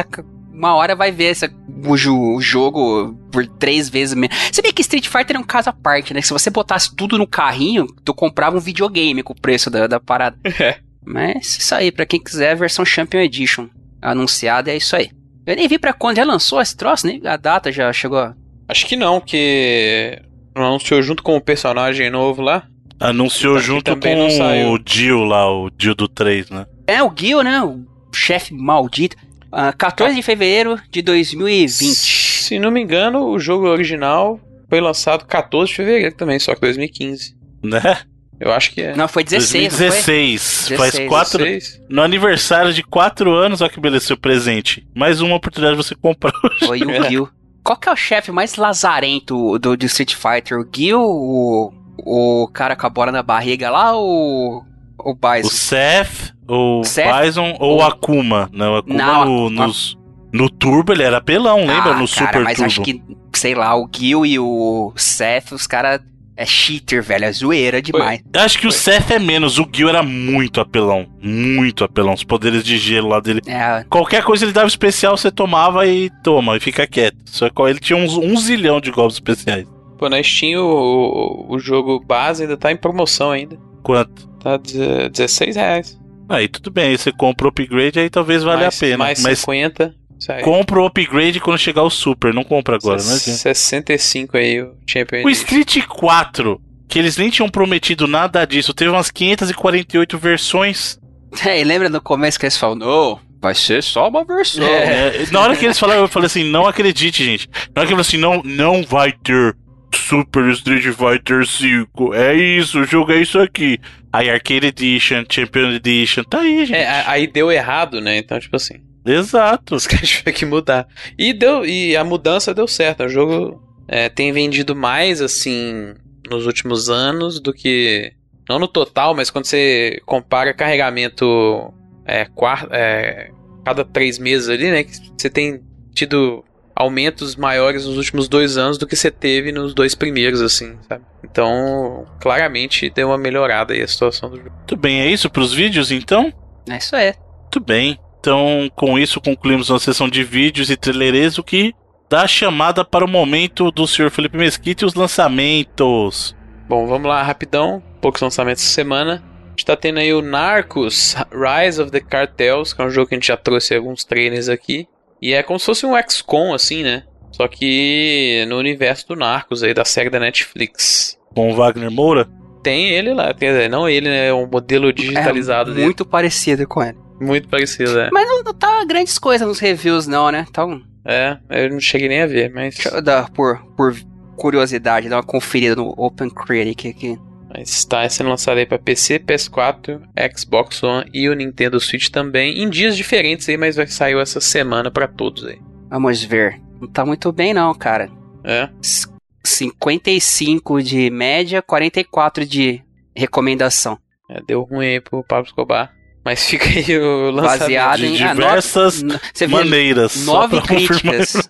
uma hora vai ver essa, o, o jogo por três vezes menos. Você vê que Street Fighter é um caso à parte, né? Se você botasse tudo no carrinho, tu comprava um videogame com o preço da, da parada. É. Mas isso aí, pra quem quiser, a versão Champion Edition anunciada é isso aí. Eu nem vi pra quando já lançou esse troço, nem a data já chegou. Acho que não, que anunciou junto com o personagem novo lá. Anunciou junto também com o Dio lá, o Dio do 3, né? É o Gil, né? O chefe maldito. Ah, 14 de fevereiro de 2020. Se não me engano, o jogo original foi lançado 14 de fevereiro também, só que 2015. Né? Eu acho que é. Não, foi 16, não foi? 2016. Faz 16, quatro. 16? No aniversário de 4 anos, olha que beleza, seu presente. Mais uma oportunidade de você comprar o Foi o Gil. Qual que é o chefe mais lazarento do, do Street Fighter? O Gil, o, o cara com a bola na barriga lá ou o O Bison? Seth, o Seth, Bison ou o o- Akuma. Não, o Akuma Não, no- a- nos. No Turbo ele era apelão, lembra? Ah, no cara, Super mas Turbo. acho que, sei lá, o Gil e o Seth, os caras é cheater, velho. É zoeira demais. Eu acho que o Seth é menos, o Gil era muito apelão. Muito apelão. Os poderes de gelo lá dele. É, Qualquer coisa ele dava especial, você tomava e toma, e fica quieto. Só que ele tinha uns um zilhão de golpes especiais. Pô, na Steam o, o jogo base ainda tá em promoção ainda. Quanto? Tá deze- 16 reais. Aí tudo bem, aí você compra o upgrade, aí talvez valha mais, a pena. Mais Mas 50. Sai. compra o upgrade quando chegar o Super, não compra agora, né? gente? 65 aí o Champion O. Street 4, que eles nem tinham prometido nada disso, teve umas 548 versões. É, e lembra no começo que eles falam, não, vai ser só uma versão. É, na hora que eles falaram, eu falei assim, não acredite, gente. Na hora que ele falou assim, não, não vai ter Super Street Fighter 5. É isso, o jogo é isso aqui. Aí Arcade Edition, Champion Edition, tá aí, gente. É, aí deu errado, né? Então, tipo assim, Exato. os caras tiveram que mudar. E deu e a mudança deu certo. O jogo é, tem vendido mais, assim, nos últimos anos do que. Não no total, mas quando você compara carregamento é, quar- é, cada três meses ali, né? Que você tem tido aumentos maiores nos últimos dois anos do que você teve nos dois primeiros, assim, sabe? Então, claramente deu uma melhorada aí a situação do jogo. Muito bem, é isso pros vídeos, então? É isso aí. Muito bem. Então, com isso, concluímos a sessão de vídeos e trailerês, o que dá a chamada para o momento do Sr. Felipe Mesquita e os lançamentos. Bom, vamos lá, rapidão. Poucos lançamentos essa semana. A gente tá tendo aí o Narcos Rise of the Cartels, que é um jogo que a gente já trouxe alguns trailers aqui. E é como se fosse um XCOM, assim, né? Só que no universo do Narcos aí, da série da Netflix. Com o Wagner Moura. Tem ele lá, quer dizer, não ele, né? É um modelo digitalizado é dele. muito parecido com ele. Muito parecido, é. Mas não, não tá grandes coisas nos reviews, não, né? Então, É, eu não cheguei nem a ver, mas, deixa eu dar, por, por curiosidade, dar uma conferida no Open Critic aqui. Mas tá sendo lançado aí pra PC, PS4, Xbox One e o Nintendo Switch também, em dias diferentes aí, mas vai sair essa semana pra todos aí. Vamos ver. Não tá muito bem, não, cara. É. S- 55 de média, 44 de recomendação. É, deu ruim aí pro Pablo Escobar. Mas fica aí o lançamento. Baseado de em. ah, diversas nove- Você vê Maneiras. nove confirmar críticas.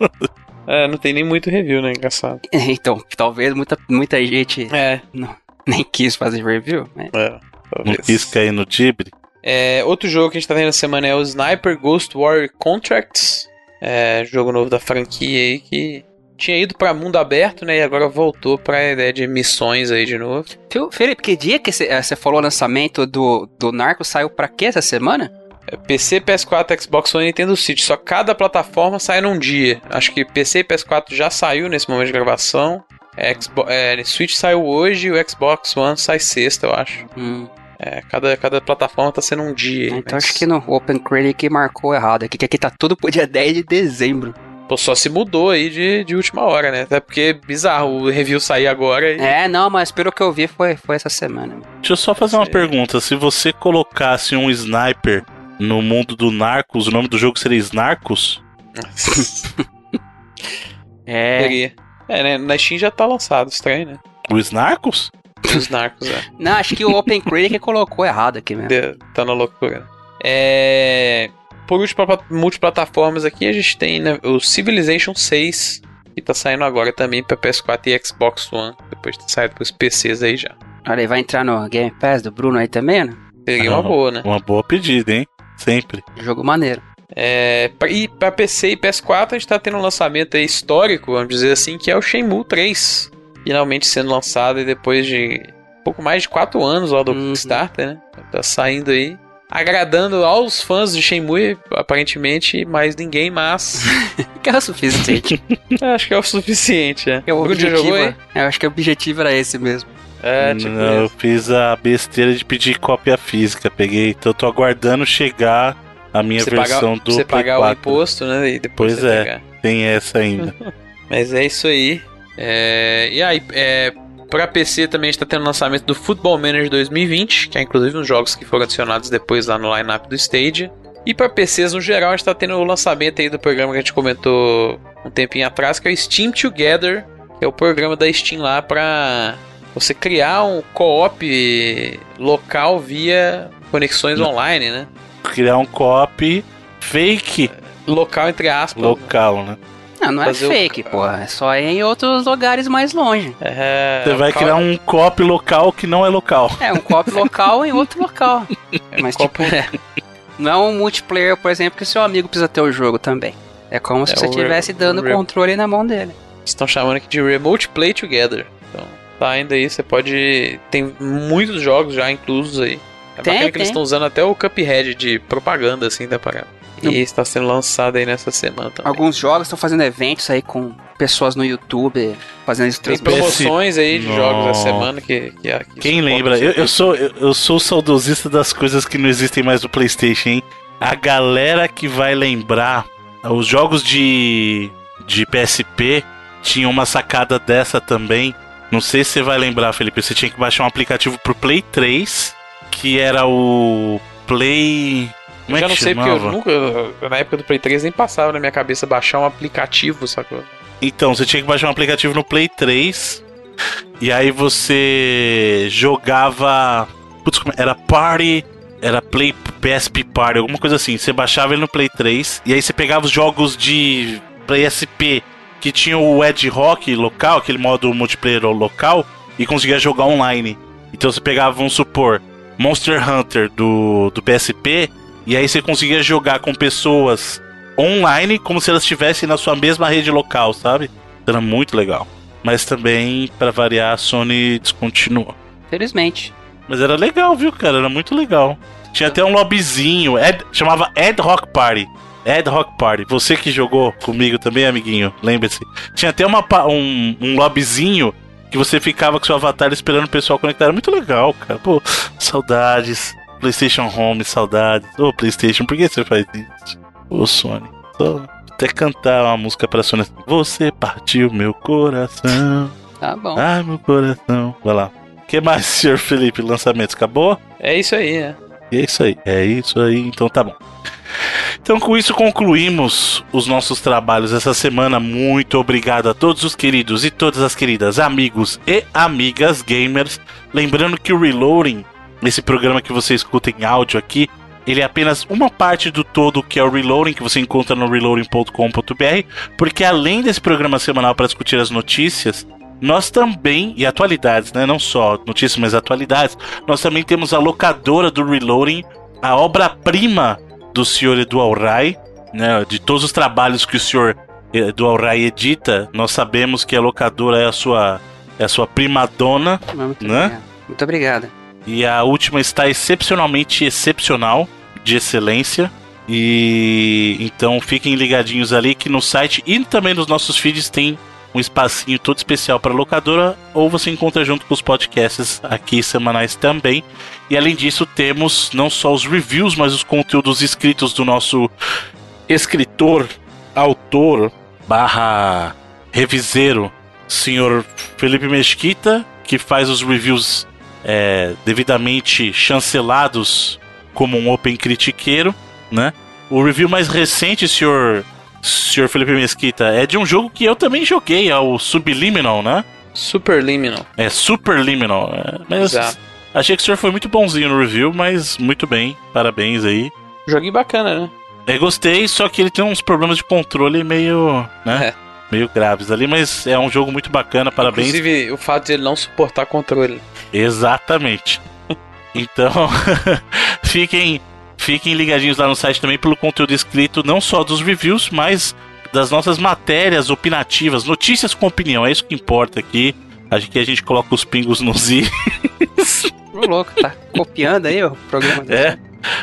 É, não tem nem muito review, né? Engraçado. então, talvez muita, muita gente É, nem quis fazer review. Mas... é. Não quis cair no Tibre. É, outro jogo que a gente tá vendo essa semana é o Sniper Ghost Warrior Contracts. É, jogo novo da franquia aí que tinha ido pra mundo aberto, né? E agora voltou pra ideia de missões aí de novo. Felipe, que dia que você falou o lançamento do, do Narco saiu pra quê essa semana? É, PC, PS4, Xbox One e Nintendo Switch. Só cada plataforma sai num dia. Acho que PC e PS4 já saiu nesse momento de gravação. Xbox, é, Switch saiu hoje e o Xbox One sai sexta, eu acho. Hum, É, cada, cada plataforma tá sendo um dia. então mas- acho que no Open Critic marcou errado aqui, que aqui tá tudo pro dia 10 de dezembro. Pô, só se mudou aí de, de última hora, né? Até porque é bizarro o review sair agora e. É, não, mas pelo que eu vi foi, foi essa semana. Deixa eu só fazer uma Sei. pergunta. Se você colocasse um sniper no mundo do Narcos, o nome do jogo seria Snarcos? É. Seria. É, né? Na Steam já tá lançado, estranho, né? O Snarcos? Os narcos, é. Não, acho que o Open Critic colocou errado aqui mesmo. De- Tá na loucura. É. Por último, pra multiplataformas aqui, a gente tem né, o Civilization 6, que tá saindo agora também pra PS4 e Xbox One, depois de ter saído pros PCs aí já. Olha aí, vai entrar no Game Pass do Bruno aí também, né? Seria uma Ah, boa, né? Uma boa pedida, hein? Sempre. Jogo maneiro. É, e pra PC e PS4 a gente tá tendo um lançamento aí histórico, vamos dizer assim, que é o Shenmue 3. Finalmente sendo lançado e depois de pouco mais de 4 anos lá do Uhum. Kickstarter, né? Tá saindo aí. Agradando aos fãs de Shenmue, aparentemente, mais ninguém, mas Que é o suficiente. acho que é o suficiente, né? É o objetivo. jogou aí? Eu acho que o objetivo era esse mesmo. É, tipo Não, eu fiz a besteira de pedir cópia física. Peguei, então eu tô aguardando chegar a minha Você versão pagar, do você Play pagar o 4. imposto, né? E depois Pois é. pegar. Tem essa ainda. Mas é isso aí. É, e aí, é, pra PC também está tendo o lançamento do Football Manager 2020, que é inclusive uns jogos que foram adicionados depois lá no lineup do Stadia. E pra PCs no geral, a gente tá tendo o lançamento aí do programa que a gente comentou um tempinho atrás, que é o Steam Together, que é o programa da Steam lá pra você criar um co-op local via conexões online, né? Criar um copy fake local entre aspas. Local, né? Não, não é Fazer o- fake, porra. É só em outros lugares mais longe. É, Você vai local- criar um copy local que não é local. É, um copo local em outro local. Mas, copo- tipo, não é um multiplayer, por exemplo, que seu amigo precisa ter o jogo também. É como se É você o re- estivesse dando o controle na mão dele. Estão chamando aqui de Remote Play Together. Então, tá ainda aí, você pode. Tem muitos jogos já inclusos aí. É Tem, bacana que eles estão usando até o Cuphead de propaganda, assim, da parada. Não. E está sendo lançado aí nessa semana também. Alguns jogos estão fazendo eventos aí com pessoas no YouTube fazendo isso Tem promoções aí de jogos Nossa. essa semana que. que, que Quem lembra? esse Eu, eu sou eu, eu sou o saudosista das coisas que não existem mais no PlayStation, hein? A galera que vai lembrar os jogos de de PSP tinham uma sacada dessa também. Não sei se você vai lembrar, Felipe. Você tinha que baixar um aplicativo pro Play 3, que era o Play. Como é já que não sei porque chamava? eu nunca. eu- Na época do Play 3 nem passava na minha cabeça baixar um aplicativo, sacou? Então, você tinha que baixar um aplicativo no Play 3. E aí você jogava. Putz, como é? era Party. Era Play PSP Party, alguma coisa assim. Você baixava ele no Play 3. E aí você pegava os jogos de PSP que tinham o Ed Rock local, aquele modo multiplayer local, e conseguia jogar online. Então você pegava, vamos supor, Monster Hunter do, do PSP. E aí você conseguia jogar com pessoas online como se elas estivessem na sua mesma rede local, sabe? Era muito legal. Mas também, pra variar, a Sony descontinuou. Felizmente. Mas era legal, viu, cara? Era muito legal. Tinha até um lobbyzinho, chamava Ed Rock Party. Ed Rock Party. Você que jogou comigo também, amiguinho, lembre-se. Tinha até uma, um, um lobbyzinho que você ficava com seu avatar esperando o pessoal conectar. Era muito legal, cara. Pô, saudades. PlayStation Home, saudades. Ô, PlayStation, por que você faz isso? Ô, Sony. Só até cantar uma música pra Sony. assim, Você partiu meu coração. Tá bom. Ai, meu coração. Vai lá. O que mais, senhor Felipe? Lançamentos acabou? É isso aí, né? E é isso aí. É isso aí, então tá bom. Então, com isso, concluímos os nossos trabalhos essa semana. Muito obrigado a todos os queridos e todas as queridas amigos e amigas gamers. Lembrando que o Reloading, esse programa que você escuta em áudio aqui, ele é apenas uma parte do todo que é o Reloading, que você encontra no reloading.com.br, porque além desse programa semanal para discutir as notícias, nós também, e atualidades, né? Não só notícias, mas atualidades, nós também temos a locadora do Reloading, a obra-prima do senhor Edu Alray, né? De todos os trabalhos que o senhor Edu Alray edita, nós sabemos que a locadora é a sua, é a sua prima dona, Muito né? obrigado. Muito obrigada. e a última está excepcionalmente excepcional, de excelência. E então fiquem ligadinhos ali que no site e também nos nossos feeds tem um espacinho todo especial para locadora, ou você encontra junto com os podcasts aqui semanais também. E além disso, temos não só os reviews, mas os conteúdos escritos do nosso escritor, autor, barra reviseiro, senhor Felipe Mesquita, que faz os reviews é, devidamente chancelados como um open critiqueiro, né? O review mais recente, senhor, senhor Felipe Mesquita, é de um jogo que eu também joguei, é o Subliminal, né? Superliminal. É Superliminal. é, mas Exato. achei que o senhor foi muito bonzinho no review, mas muito bem, parabéns aí. Joguinho bacana, né? É, gostei, só que ele tem uns problemas de controle meio, né? É. Meio graves ali, mas é um jogo muito bacana, parabéns. Inclusive, o fato de ele não suportar controle. Exatamente. Então, fiquem, fiquem ligadinhos lá no site também pelo conteúdo escrito, não só dos reviews, mas das nossas matérias opinativas, notícias com opinião. É isso que importa aqui. Acho que a gente coloca os pingos nos i, Ô, louco, tá copiando aí o programa. é,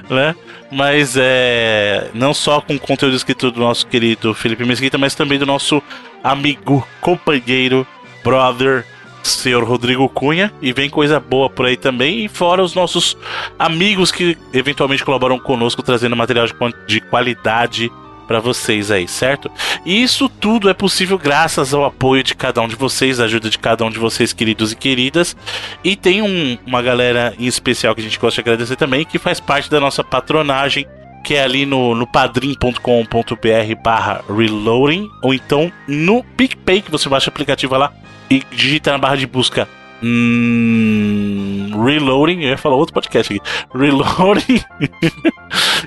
né? Mas é não só com o conteúdo escrito do nosso querido Felipe Mesquita, mas também do nosso amigo, companheiro, brother, senhor Rodrigo Cunha. E vem coisa boa por aí também. E fora os nossos amigos que eventualmente colaboram conosco, trazendo material de, qualidade para vocês aí, certo? E isso tudo é possível graças ao apoio de cada um de vocês, a ajuda de cada um de vocês, queridos e queridas. E tem um- uma galera em especial que a gente gosta de agradecer também, que faz parte da nossa patronagem, que é ali no, no padrim.com.br barra reloading, ou então no PicPay, que você baixa o aplicativo lá e digita na barra de busca Hum, reloading, eu ia falar outro podcast aqui. Reloading.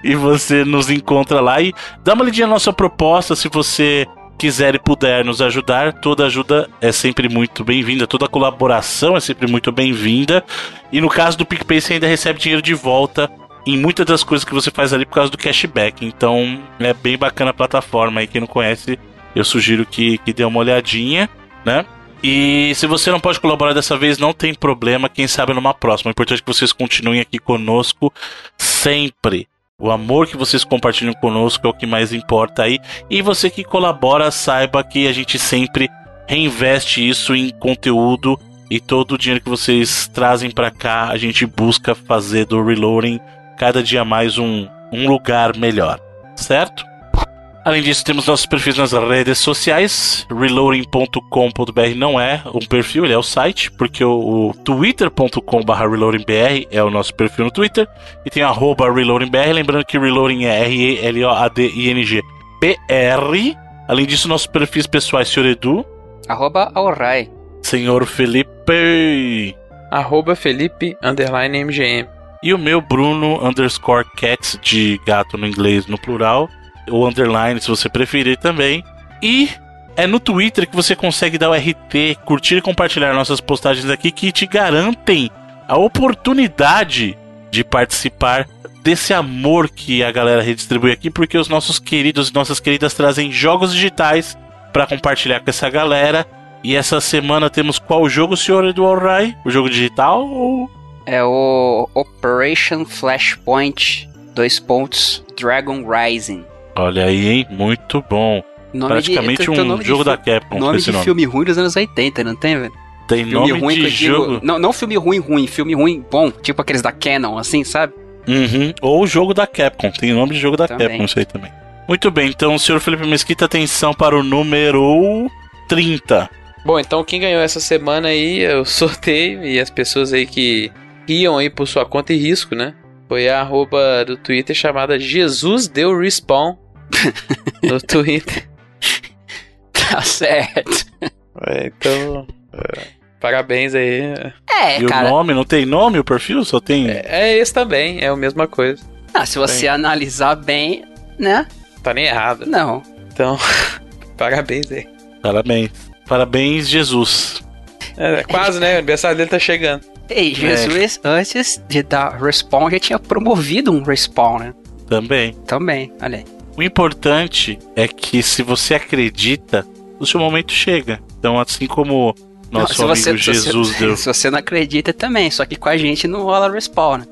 e você nos encontra lá e dá uma lidinha na nossa proposta se você quiser e puder nos ajudar, toda ajuda é sempre muito bem-vinda, toda colaboração é sempre muito bem-vinda. E no caso do PicPay, você ainda recebe dinheiro de volta em muitas das coisas que você faz ali por causa do cashback. Então é bem bacana a plataforma aí. Quem não conhece, eu sugiro que, que dê uma olhadinha, né? E se você não pode colaborar dessa vez, não tem problema, quem sabe numa próxima. É importante que vocês continuem aqui conosco sempre. O amor que vocês compartilham conosco é o que mais importa aí. E você que colabora, saiba que a gente sempre reinveste isso em conteúdo e todo o dinheiro que vocês trazem para cá, a gente busca fazer do Reloading cada dia mais um, um lugar melhor, certo? Além disso, temos nossos perfis nas redes sociais. Reloading.com.br não é um perfil, ele é o site, porque o, o twitter.com.br reloadingbr é o nosso perfil no Twitter. E tem arroba reloadingbr, lembrando que reloading é R-E-L-O-A-D-I-N-G-B-R. Além disso, nossos perfis pessoais, Sr. Edu. Arroba Alrai. Senhor Felipe. Arroba Felipe, underline MGM. E o meu, Bruno, underscore cats, de gato no inglês no plural ou underline, se você preferir também. E é no Twitter que você consegue dar o RT, curtir e compartilhar nossas postagens aqui que te garantem a oportunidade de participar desse amor que a galera redistribui aqui, porque os nossos queridos e nossas queridas trazem jogos digitais para compartilhar com essa galera. E essa semana temos qual jogo, senhor Eduardo Rai? O jogo digital ou... É o Operation Flashpoint, dois pontos, Dragon Rising. Olha aí, hein? Muito bom. Nome Praticamente de, um jogo da Capcom com Nome esse de nome. filme ruim dos anos 80, não tem, velho? Tem Filme nome ruim de digo. jogo. Não, não filme ruim, ruim. Filme ruim bom. Tipo aqueles da Canon, assim, sabe? Uhum. Ou jogo da Capcom. Tem nome de jogo da Também. Capcom, isso aí também. Muito bem, então, senhor Felipe Mesquita, atenção para o número 30. Bom, então quem ganhou essa semana aí, eu sorteio e as pessoas aí que iam aí por sua conta e risco, né? Foi a arroba do Twitter chamada Jesus Deu Respawn no Twitter. Tá certo. É, então, é, parabéns aí. É, e cara. o nome, não tem nome o perfil? Só tem. É, é esse também, é a mesma coisa. Ah, se você analisar bem, né? Tá nem errado. Não. Então, parabéns aí. Parabéns. Parabéns, Jesus. É, quase, né? O aniversário dele tá chegando. Ei, Jesus, antes de dar respawn, já tinha promovido um respawn, né? Também. Também, olha aí. O importante é que se você acredita, o seu momento chega. Então, assim como nosso Não, amigo você, Jesus se, deu. Se você não acredita também, só que com a gente não rola respawn, né?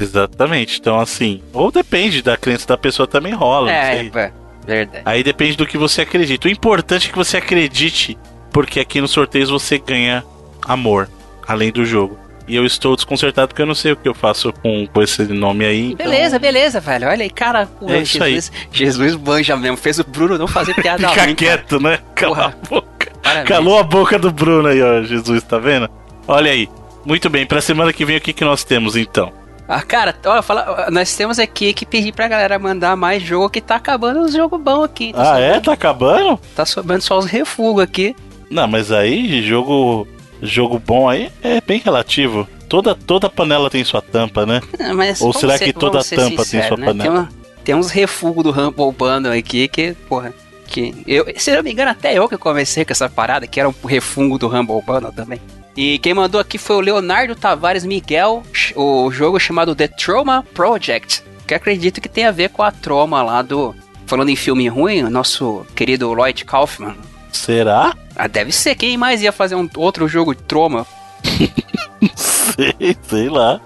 Exatamente. Então, assim. Ou depende da crença da pessoa também rola. É, é, verdade. Aí depende do que você acredita. O importante é que você acredite, porque aqui nos sorteios você ganha amor, além do jogo. E eu estou desconcertado porque eu não sei o que eu faço com, com esse nome aí. então- Beleza, beleza, velho. Olha aí, cara. É isso aí. Jesus, Jesus banja mesmo. Fez o Bruno não fazer piada Fica ruim, cara. quieto, né? Cala Porra. a boca. Parabéns. Calou a boca do Bruno aí, ó. Jesus, tá vendo? Olha aí. Muito bem, pra semana que vem o que, que nós temos então? Ah, cara, ó, fala, nós temos aqui que pedir pra galera mandar mais jogo que tá acabando os jogos bons aqui. Tá, Ah, sobrando, é? Tá acabando? tá sobrando só os refugos aqui. Não, mas aí, jogo. Jogo bom aí é bem relativo. Toda, toda panela tem sua tampa, né? Mas Ou será ser- que toda tampa tem sincero, sua né? panela? Tem, uma- tem uns refugos do Rumble Bundle aqui que, porra, que eu, se não me engano, até eu que comecei com essa parada, que era um refungo do Rumble Bundle também. E quem mandou aqui foi o Leonardo Tavares Miguel, o jogo chamado The Trauma Project, que acredito que tem a ver com a Troma lá do... Falando em filme ruim, o nosso querido Lloyd Kaufman. Será? Ah, deve ser. Quem mais ia fazer um outro jogo de Troma? sei, sei lá.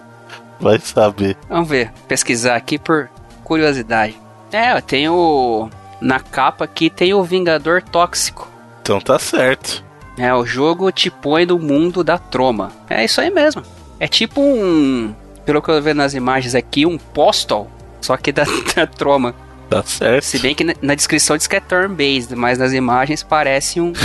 Vai saber. Vamos ver, pesquisar aqui por curiosidade. É, tem o. Na capa aqui tem o Vingador Tóxico. Então tá certo. É, o jogo te põe no mundo da troma. É isso aí mesmo. É tipo um. Pelo que eu vejo nas imagens aqui, um postal. Só que da, da troma. Tá certo. Se bem que na, na descrição diz que é turn-based, mas nas imagens parece um.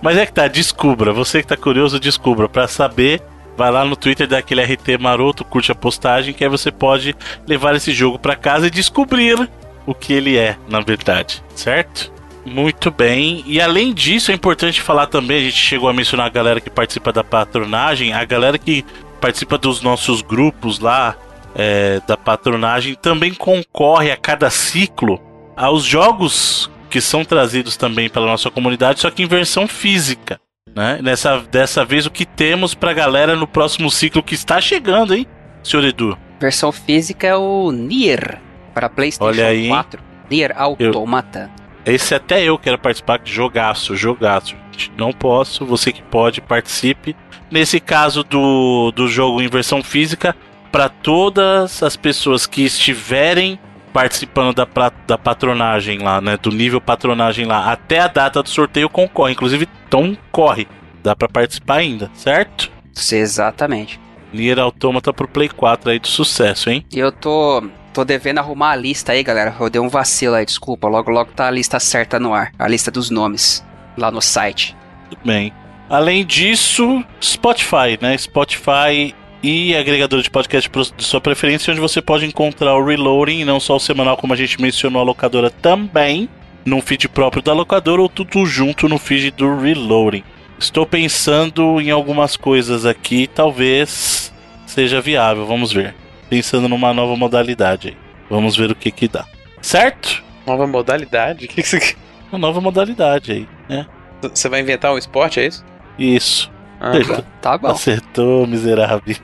Mas é que tá, descubra. Você que tá curioso, descubra. Pra saber, vai lá no Twitter daquele RT maroto, curte a postagem, que aí você pode levar esse jogo pra casa e descobrir o que ele é, na verdade. Certo? Muito bem. E além disso, é importante falar também, a gente chegou a mencionar a galera que participa da patronagem, a galera que participa dos nossos grupos lá é, da patronagem também concorre a cada ciclo aos jogos que são trazidos também pela nossa comunidade, só que em versão física. Né? Nessa, dessa vez, o que temos pra galera no próximo ciclo que está chegando, hein, senhor Edu? Versão física é o Nier para PlayStation Olha aí. 4. Nier Automata. Esse até eu quero participar, jogaço, jogaço. Não posso, você que pode, participe. Nesse caso do, do jogo em versão física, para todas as pessoas que estiverem participando da, da patronagem lá, né? Do nível patronagem lá, até a data do sorteio concorre. Inclusive, então corre. Dá para participar ainda, certo? Sim, Exatamente. Nier Automata pro Play 4 aí de sucesso, hein? E eu tô. Tô devendo arrumar a lista aí, galera. Eu dei um vacilo aí, desculpa. Logo, logo tá a lista certa no ar. A lista dos nomes. Lá no site. Tudo bem. Além disso, Spotify, né? Spotify e agregador de podcast de sua preferência, onde você pode encontrar o Reloading, e não só o semanal, como a gente mencionou, a locadora também, num feed próprio da locadora, ou tudo junto no feed do Reloading. Estou pensando em algumas coisas aqui, talvez seja viável, vamos ver. Pensando numa nova modalidade aí. Vamos ver o que que dá. Certo? Nova modalidade? O que que você... Uma nova modalidade aí, né? Você vai inventar um esporte, é isso? Isso. Ah, Acertou. Tá bom. Acertou, miserável.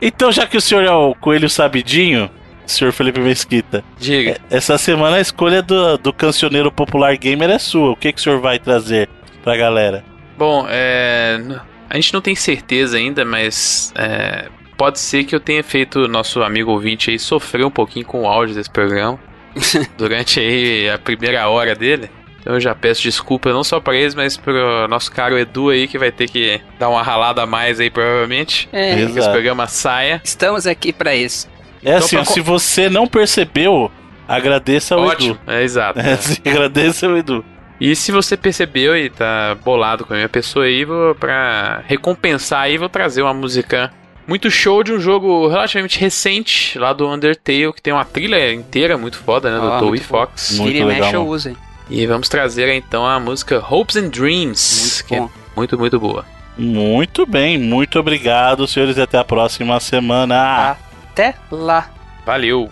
então, já que o senhor é o coelho sabidinho, senhor Felipe Mesquita, Diga. essa semana a escolha do, do cancioneiro popular gamer é sua. O que, que o senhor vai trazer pra galera? Bom, é... a gente não tem certeza ainda, mas é, pode ser que eu tenha feito o nosso amigo ouvinte aí sofrer um pouquinho com o áudio desse programa durante aí a primeira hora dele. Então eu já peço desculpa não só pra eles, mas pro nosso caro Edu aí que vai ter que dar uma ralada a mais aí provavelmente. É, Exato. Que esse programa saia. estamos aqui pra isso. É Então, assim, pra se você não percebeu, agradeça ao Ótimo, Edu. é exato. É, sim, agradeça ao Edu. E se você percebeu e tá bolado com a minha pessoa aí, vou, pra recompensar aí, vou trazer uma música muito show de um jogo relativamente recente, lá do Undertale, que tem uma trilha inteira muito foda, né, do Ah, Toby. Fox. Muito Vira e mexe legal, eu uso, hein? E vamos trazer então a música Hopes and Dreams, Muito que bom. é muito, muito boa. Muito bem, muito obrigado, senhores, e até a próxima semana. Até lá. Valeu!